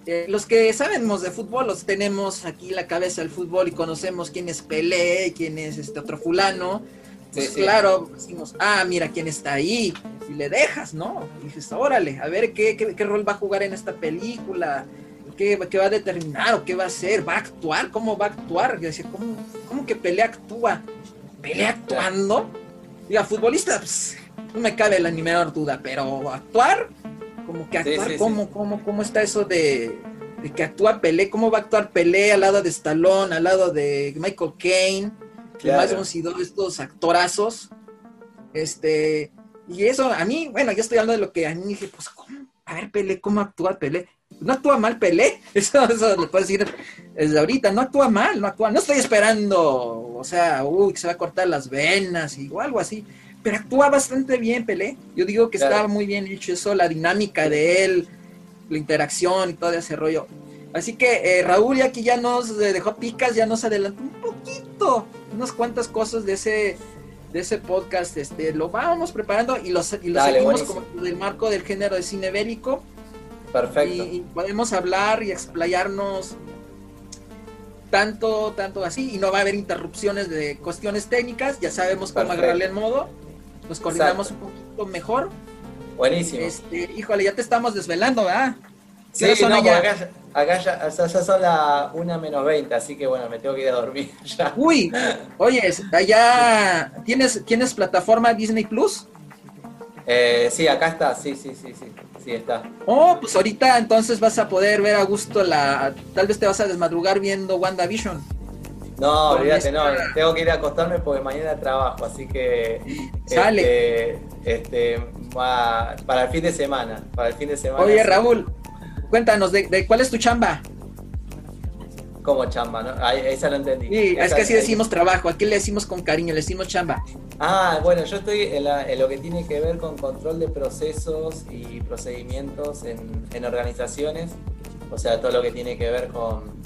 Eh, los que sabemos de fútbol, los tenemos aquí la cabeza del fútbol y conocemos quién es Pelé, quién es este otro fulano. Pues claro, decimos, ah, mira quién está ahí. Y le dejas, ¿no? Y dices, órale, a ver qué, qué, rol va a jugar en esta película. ¿Qué, ¿Qué, va a determinar o qué va a hacer? ¿Va a actuar? ¿Cómo va a actuar? Y decir, ¿cómo, ¿cómo que Pelé actúa? ¿Pelé actuando? Diga, futbolista, pues, no me cabe la ni menor duda, pero actuar, como que actuar, ¿cómo, cómo, cómo está eso de, que actúa Pelé? ¿Cómo va a actuar Pelé al lado de Stallone, al lado de Michael Caine? Que más han sido estos actorazos. Este, y eso a mí, bueno, yo estoy hablando de lo que a mí dije, pues, ¿cómo? A ver, Pelé, ¿cómo actúa Pelé? No actúa mal Pelé, eso, eso le puedo decir desde ahorita, no actúa mal, no actúa, no estoy esperando, o sea, uy, que se va a cortar las venas y, o algo así pero actúa bastante bien Pelé. Yo digo que estaba muy bien hecho eso, la dinámica de él, la interacción y todo ese rollo. Así que eh, Raúl ya aquí ya nos dejó picas, ya nos adelantó un poquito, unas cuantas cosas de ese de ese podcast, este, lo vamos preparando y lo, y lo seguimos como el marco del género de cine bélico. Perfecto. Y, podemos hablar y explayarnos tanto, tanto así, y no va a haber interrupciones de cuestiones técnicas, ya sabemos cómo agarrarle el modo, nos coordinamos un poquito mejor. Buenísimo. Este, híjole, ya te estamos desvelando, ¿verdad? Sí, no, acá, acá ya, o sea, ya son las 1 menos 20, así que bueno, me tengo que ir a dormir ya. Uy, oye, allá, ¿tienes, ¿tienes plataforma Disney Plus? Eh, sí, acá está, sí, sí, sí, sí, sí está. Oh, pues ahorita entonces vas a poder ver a gusto la, tal vez te vas a desmadrugar viendo WandaVision. No, olvídate, no, tengo que ir a acostarme porque mañana trabajo, así que... Sale. Este, este para el fin de semana, para el fin de semana. Oye, Raúl, Cuéntanos, ¿de, cuál es tu chamba? ¿Cómo chamba? ¿no? esa no entendí. Sí, es que así decimos trabajo, aquí le decimos con cariño, le decimos chamba. Ah, bueno, yo estoy en, lo que tiene que ver con control de procesos y procedimientos en, organizaciones, o sea, todo lo que tiene que ver con,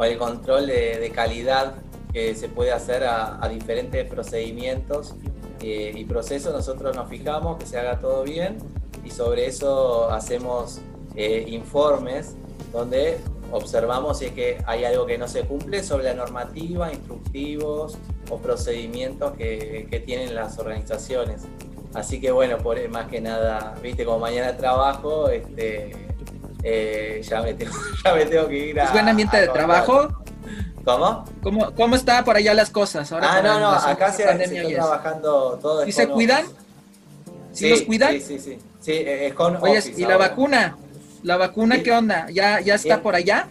el control de, calidad que se puede hacer a, diferentes procedimientos eh, y procesos, nosotros nos fijamos que se haga todo bien y sobre eso hacemos eh, informes donde observamos si es que hay algo que no se cumple sobre la normativa, instructivos o procedimientos que, tienen las organizaciones. Así que bueno, por más que nada, viste, como mañana trabajo, este, eh, ya, me tengo, que ir a... ¿Es buen ambiente de trabajo? ¿Cómo? ¿Cómo? ¿Cómo está por allá las cosas? Ahora ah, no, no, acá se, está trabajando todo. ¿Y se cuidan? ¿Sí, los cuidan? Sí, sí, sí. sí es con Oye, ¿y la vacuna? ¿La vacuna qué onda? ¿Ya, ya está por allá?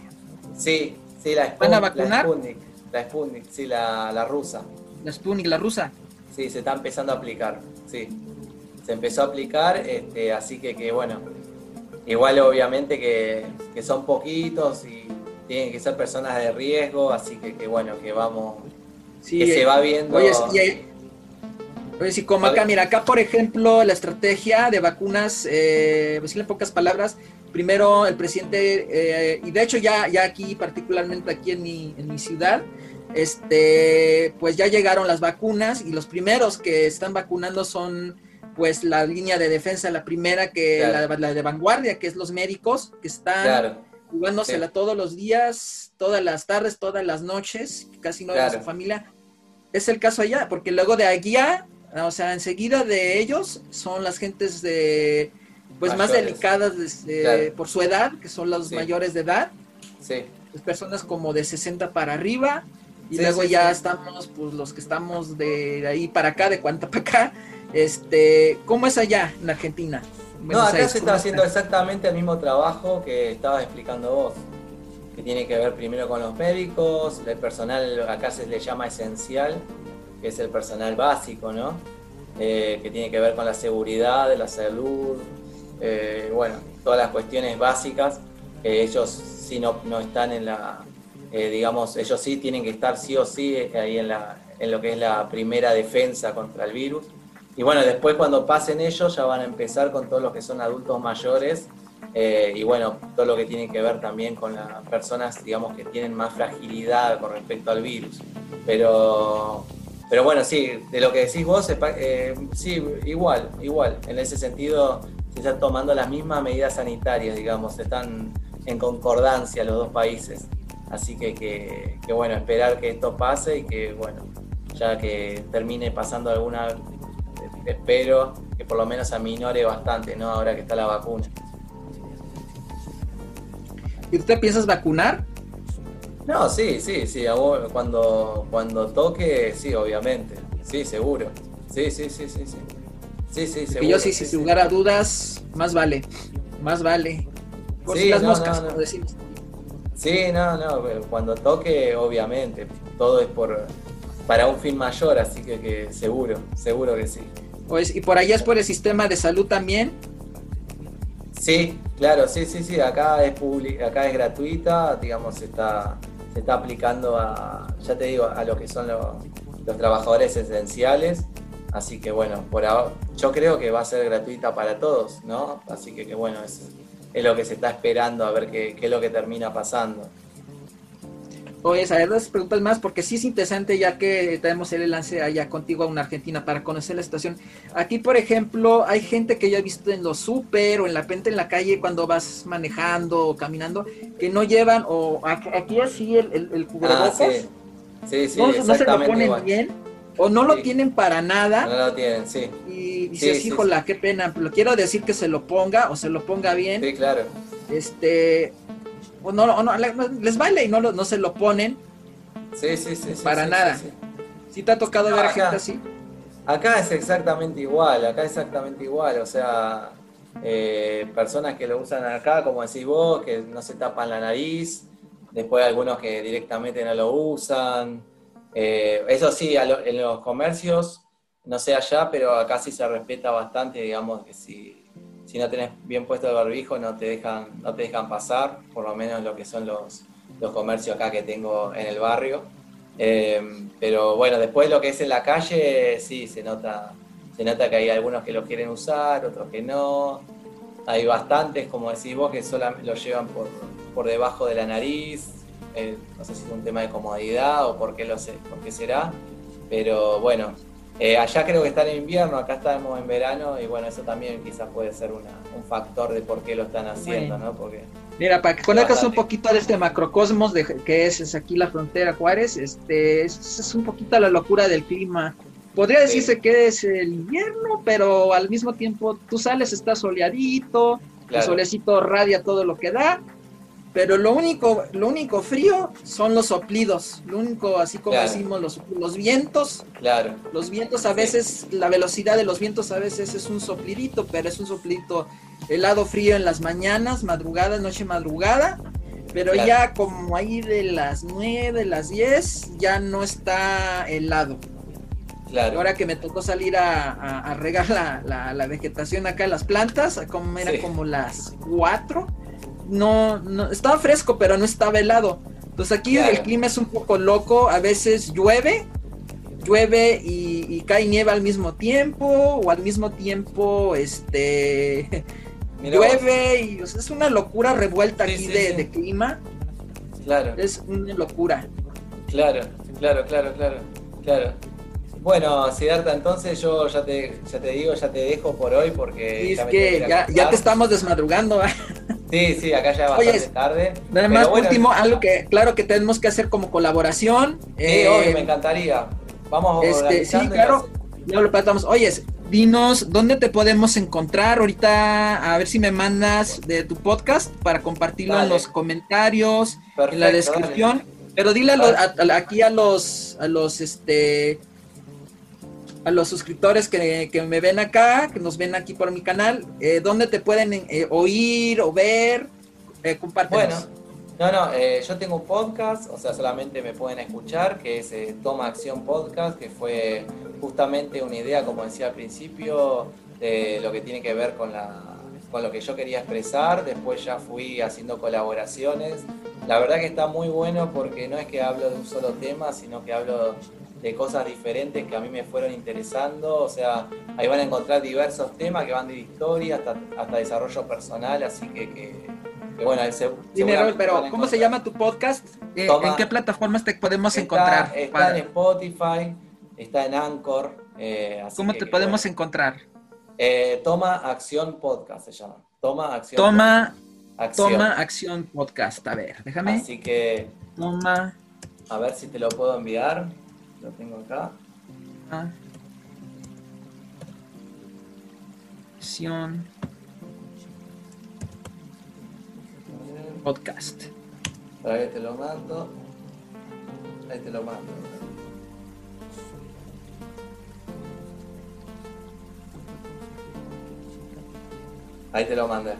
Sí, sí, la Sputnik. ¿Van a vacunar? La Sputnik, la Sputnik sí, la, la rusa. La Sputnik, la rusa. Sí, se está empezando a aplicar, sí. Se empezó a aplicar, este, así que, que bueno, igual obviamente que, que, son poquitos y tienen que ser personas de riesgo, así que, que bueno, que vamos, sí, que se eh, va viendo... Oye, oye, si como acá, mira, acá por ejemplo la estrategia de vacunas, eh, decirle en pocas palabras, primero el presidente, eh, y de hecho ya, ya aquí, particularmente aquí en mi, en mi ciudad, este, pues ya llegaron las vacunas y los primeros que están vacunando son pues la línea de defensa, la primera que la, de vanguardia, que es los médicos, que están jugándosela todos los días, todas las tardes, todas las noches, casi no claro. su familia. Es el caso allá, porque luego de allá, o sea, enseguida de ellos son las gentes de pues más delicadas por su edad, que son los mayores de edad. Sí. Pues, personas como de 60 para arriba. Y luego ya estamos, pues los que estamos de ahí para acá, de cuánta para acá. Este, ¿Cómo es allá en Argentina? no, acá se está haciendo exactamente el mismo trabajo que estabas explicando vos, que tiene que ver primero con los médicos, el personal acá se le llama esencial, que es el personal básico, ¿no? Eh, que tiene que ver con la seguridad, de la salud, eh, bueno, todas las cuestiones básicas, que ellos sí no, no están en la, eh, digamos, ellos sí tienen que estar sí o sí ahí en, la, en lo que es la primera defensa contra el virus. Y bueno, después cuando pasen ellos ya van a empezar con todos los que son adultos mayores eh, y bueno, todo lo que tiene que ver también con las personas, digamos, que tienen más fragilidad con respecto al virus. Pero, pero bueno, sí, de lo que decís vos, sí, igual, igual. En ese sentido, se están tomando las mismas medidas sanitarias, digamos, están en concordancia los dos países. Así que, que, bueno, esperar que esto pase y que, bueno, ya que termine pasando alguna, espero que por lo menos aminore bastante, ¿no? Ahora que está la vacuna. ¿Y tú te piensas vacunar? No, sí, sí, sí. Cuando, cuando toque, sí, obviamente. Sí, seguro. Sí, sí, sí, sí, sí. Sí, sí, seguro. Yo sí, sin lugar a dudas, más vale. Más vale. Por si las moscas, como decimos. Sí, no, no, cuando toque, obviamente, todo es por para un fin mayor, así que, seguro, seguro que sí. Pues, ¿Y por allá es por el sistema de salud también? Sí, claro, sí, sí, sí, acá es acá es gratuita, digamos, se está, se está aplicando a, ya te digo, a lo que son los, los trabajadores esenciales, Así que bueno, por ahora, yo creo que va a ser gratuita para todos, ¿no? Así que, bueno, es, lo que se está esperando a ver qué, es lo que termina pasando. Oye, a ver, dos preguntas más, porque sí es interesante ya que tenemos el lance allá contigo a una Argentina para conocer la situación. Aquí, por ejemplo, hay gente que yo he visto en los súper o en la pente en la calle cuando vas manejando o caminando, que no llevan, o aquí así el, el, cubrebocas. Ah, sí. sí, no, se lo ponen bien, o no lo tienen para nada. No lo tienen, sí. Y dices, híjola, qué pena, lo quiero decir que se lo ponga o se lo ponga bien. Sí, claro. Este, o no, no, les vale y no, no se lo ponen. Sí, sí, sí. Para nada. Sí, te ha tocado ver a gente así? Acá es exactamente igual, acá es exactamente igual, o sea, eh, personas que lo usan acá, como decís vos, que no se tapan la nariz, después algunos que directamente no lo usan. Eh, eso sí, en los comercios, no sé allá, pero acá sí se respeta bastante, digamos, que si si no tenés bien puesto el barbijo no te dejan, no te dejan pasar, por lo menos lo que son los, los comercios acá que tengo en el barrio. Eh, pero bueno, después lo que es en la calle, sí, se nota, se nota que hay algunos que lo quieren usar, otros que no. Hay bastantes, como decís vos, que solamente lo llevan por, por debajo de la nariz. Eh, no sé si es un tema de comodidad o por qué, lo sé, por qué será. Pero bueno, eh, allá creo que está en invierno, acá estamos en verano y bueno, eso también quizás puede ser un factor de por qué lo están haciendo, ¿no? Porque Mira, para que conozcas un poquito de este macrocosmos de que es, aquí la frontera Juárez, este es, un poquito la locura del clima. Podría decirse que es el invierno, pero al mismo tiempo tú sales, está soleadito, el solecito radia todo lo que da, pero lo único, lo único frío son los soplidos, lo único, así como decimos, los, los, vientos. Claro. Los vientos a veces, la velocidad de los vientos a veces es un soplidito, pero es un soplidito helado frío en las mañanas, madrugada, noche madrugada. Pero ya como ahí de las 9, las 10, ya no está helado. Claro. Ahora que me tocó salir a, regar la, la, vegetación acá las plantas, como era como las 4 no, no, estaba fresco, pero no estaba helado. Entonces aquí el clima es un poco loco, a veces llueve, llueve y, cae nieve al mismo tiempo, o al mismo tiempo, este, llueve, y es una locura revuelta aquí de, clima. Claro. Es una locura. Claro, claro, claro, claro, claro. Bueno, Siddhartha, entonces yo ya te, ya te digo, ya te dejo por hoy porque... es que ya, ya, te estamos desmadrugando. Sí, sí, acá ya es bastante tarde. Nada más, último, algo que, claro que tenemos que hacer como colaboración. Sí, eh, me encantaría. Vamos a este, Sí, claro, ya lo platamos. Oye, dinos dónde te podemos encontrar ahorita, a ver si me mandas de tu podcast para compartirlo en los comentarios, en la descripción. Pero dile aquí a los, a los, este, a los suscriptores que, me ven acá, que nos ven aquí por mi canal, eh, ¿dónde te pueden eh, oír o ver? Eh, Bueno, no, no, eh, yo tengo un podcast, o sea, solamente me pueden escuchar, que es Toma Acción Podcast, que fue justamente una idea, como decía al principio, de lo que tiene que ver con, la, con lo que yo quería expresar. Después ya fui haciendo colaboraciones. La verdad que está muy bueno porque no es que hablo de un solo tema, sino que hablo de cosas diferentes que a mí me fueron interesando. O sea, ahí van a encontrar diversos temas que van de historia hasta, hasta desarrollo personal, así que, que, bueno, ese, Dime, pero ¿cómo se llama tu podcast? Eh, ¿En qué plataformas te podemos encontrar? Está en Spotify, está en Anchor. Eh, ¿Cómo te podemos encontrar? Eh, Toma Acción Podcast se llama. Toma Acción Toma Acción. Toma Acción Podcast. A ver, déjame. Así que. Toma. A ver si te lo puedo enviar. Lo tengo acá. Ah. Podcast. Ahí te lo mando. Ahí te lo mando. Ahí te lo mandé.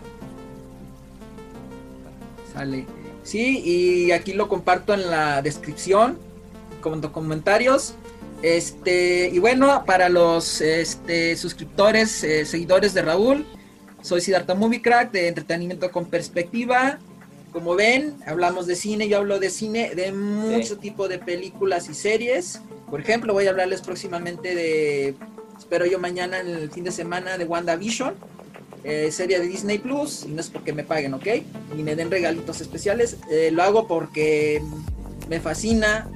Sale. Sí, y aquí lo comparto en la descripción comentarios. Este, y bueno, para los este, suscriptores, eh, seguidores de Raúl, soy Siddhartha Movie Crack de entretenimiento con perspectiva. Como ven, hablamos de cine, yo hablo de cine, de mucho tipo de películas y series. Por ejemplo, voy a hablarles próximamente de, espero yo mañana en el fin de semana, de WandaVision, eh, serie de Disney Plus, y no es porque me paguen, ¿ok? Ni me den regalitos especiales, eh, lo hago porque me fascina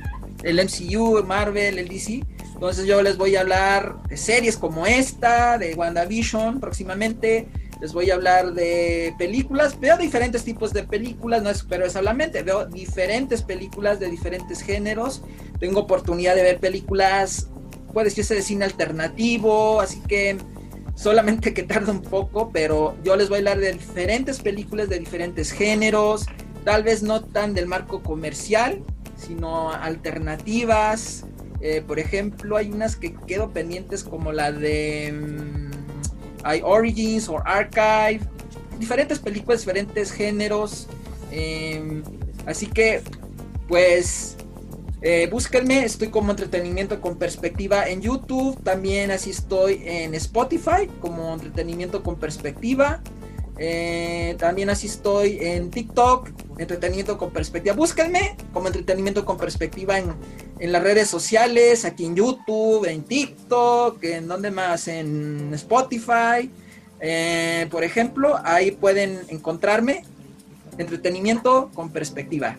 el MCU, Marvel, el DC. Entonces yo les voy a hablar de series como esta, de WandaVision próximamente. Les voy a hablar de películas. Veo diferentes tipos de películas, no es superhéroes solamente. Veo diferentes películas de diferentes géneros. Tengo oportunidad de ver películas, puede decirse de cine alternativo, así que solamente que tarda un poco, pero yo les voy a hablar de diferentes películas de diferentes géneros, tal vez no tan del marco comercial, sino alternativas. Eh, por ejemplo, hay unas que quedo pendientes como la de mm, hay Origins o Archive, diferentes películas, diferentes géneros. Em, así que, pues, eh, búsquenme, estoy como entretenimiento con perspectiva en YouTube, también así estoy en Spotify como entretenimiento con perspectiva. Eh, también así estoy en TikTok, entretenimiento con perspectiva. Búsquenme como entretenimiento con perspectiva en, las redes sociales, aquí en YouTube, en TikTok, en donde más, en Spotify. Eh, por ejemplo, ahí pueden encontrarme entretenimiento con perspectiva.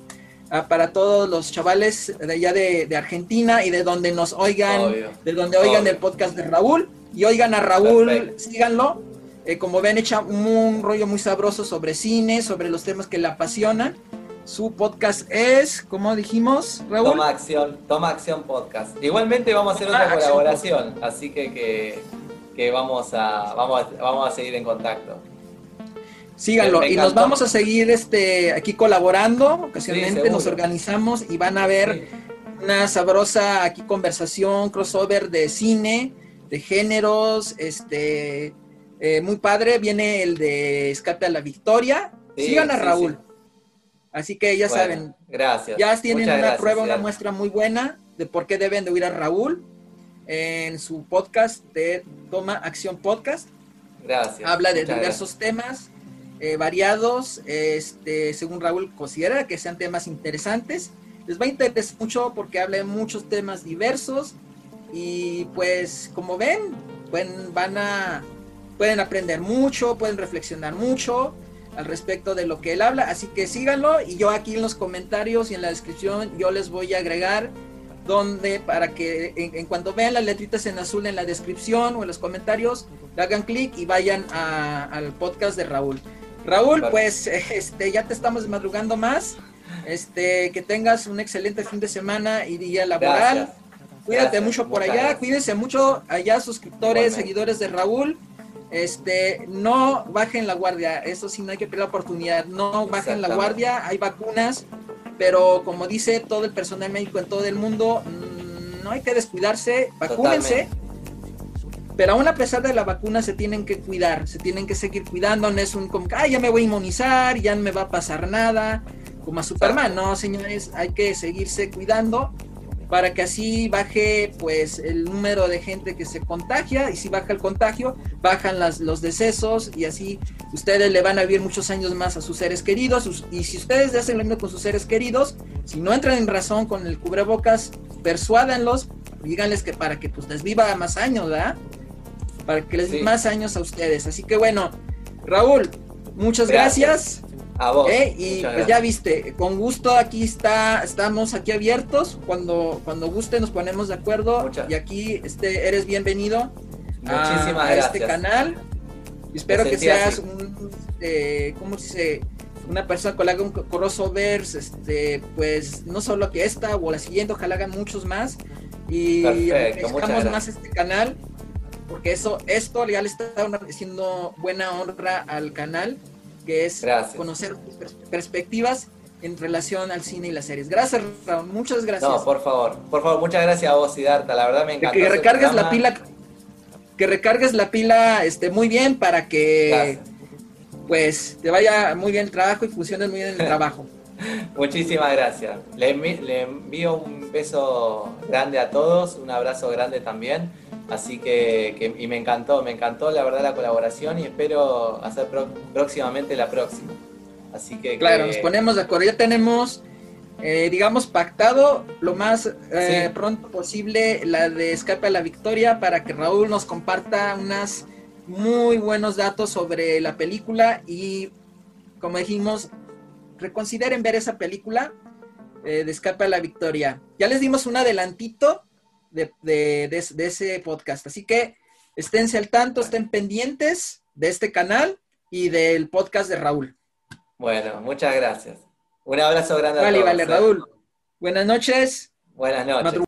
Ah, para todos los chavales de allá de, Argentina y de donde nos oigan, de donde oigan el podcast de Raúl y oigan a Raúl, síganlo eh, como ven, echa un rollo muy sabroso sobre cine, sobre los temas que le apasionan. Su podcast es, como dijimos, Raúl. Toma Acción, Toma Acción Podcast. Igualmente vamos a hacer otra colaboración, así que, que, vamos, a, vamos, vamos a seguir en contacto. Síganlo y nos vamos a seguir este aquí colaborando, ocasionalmente nos organizamos y van a ver una sabrosa aquí conversación, crossover de cine, de géneros, este eh, muy padre, viene el de Escape a la Victoria. Sigan a Raúl. Así que ya saben. Gracias. Ya tienen una prueba, una muestra muy buena de por qué deben de oír a Raúl en su podcast de Toma Acción Podcast. Gracias. Habla de diversos temas eh, variados, este, según Raúl considera que sean temas interesantes. Les va a interesar mucho porque habla de muchos temas diversos y pues como ven, van a pueden aprender mucho, pueden reflexionar mucho al respecto de lo que él habla, así que síganlo y yo aquí en los comentarios y en la descripción yo les voy a agregar donde para que en, cuanto vean las letritas en azul en la descripción o en los comentarios, le hagan clic y vayan al podcast de Raúl. Raúl, pues este ya te estamos madrugando más. Este, que tengas un excelente fin de semana y día laboral. Cuídate mucho por allá, cuídense mucho allá suscriptores, seguidores de Raúl este, no bajen la guardia, eso sí, no hay que perder la oportunidad, no bajen la guardia, hay vacunas, pero como dice todo el personal médico en todo el mundo, mm, no hay que descuidarse, vacúnense. Pero aún a pesar de la vacuna se tienen que cuidar, se tienen que seguir cuidando, no es un como, ay, ya me voy a inmunizar, ya no me va a pasar nada, como a Superman, no, señores, hay que seguirse cuidando para que así baje pues el número de gente que se contagia y si baja el contagio, bajan las, los decesos y así ustedes le van a vivir muchos años más a sus seres queridos y si ustedes ya hacen lo mismo con sus seres queridos, si no entran en razón con el cubrebocas, persuádanlos, díganles que para que pues les viva más años, ¿verdad? Para que les viva más años a ustedes. Así que bueno, Raúl, muchas gracias. A vos. ¿Eh? Y pues ya viste, con gusto aquí está, estamos aquí abiertos. Cuando, cuando guste nos ponemos de acuerdo. Y aquí este, eres bienvenido a, este canal. Espero que seas un, eh, ¿cómo se dice? Una persona que haga un crossovers, este, pues no solo que esta o la siguiente, ojalá hagan muchos más. Y dejamos más este canal, porque eso, esto ya le está haciendo buena honra al canal que es conocer perspectivas en relación al cine y las series. Gracias, Raúl, muchas gracias. No, por favor, por favor, muchas gracias a vos, Siddhartha, la verdad me encantó. Que recargues la pila, que recargues la pila este, muy bien para que pues te vaya muy bien el trabajo y funciones muy bien el trabajo. Muchísimas gracias. Le, le envío un beso grande a todos, un abrazo grande también Así que, y me encantó, me encantó la verdad la colaboración y espero hacer próximamente la próxima. Así que... Claro, nos ponemos de acuerdo. Ya tenemos, eh, digamos, pactado lo más eh, pronto posible la de Escape a la Victoria para que Raúl nos comparta unas muy buenos datos sobre la película y, como dijimos, reconsideren ver esa película eh, de Escape a la Victoria. Ya les dimos un adelantito de, de, de, ese podcast, así que esténse al tanto, estén pendientes de este canal y del podcast de Raúl. Bueno, muchas gracias. Un abrazo grande a todos. Vale, vale, ¿eh? Raúl. Buenas noches. Buenas noches.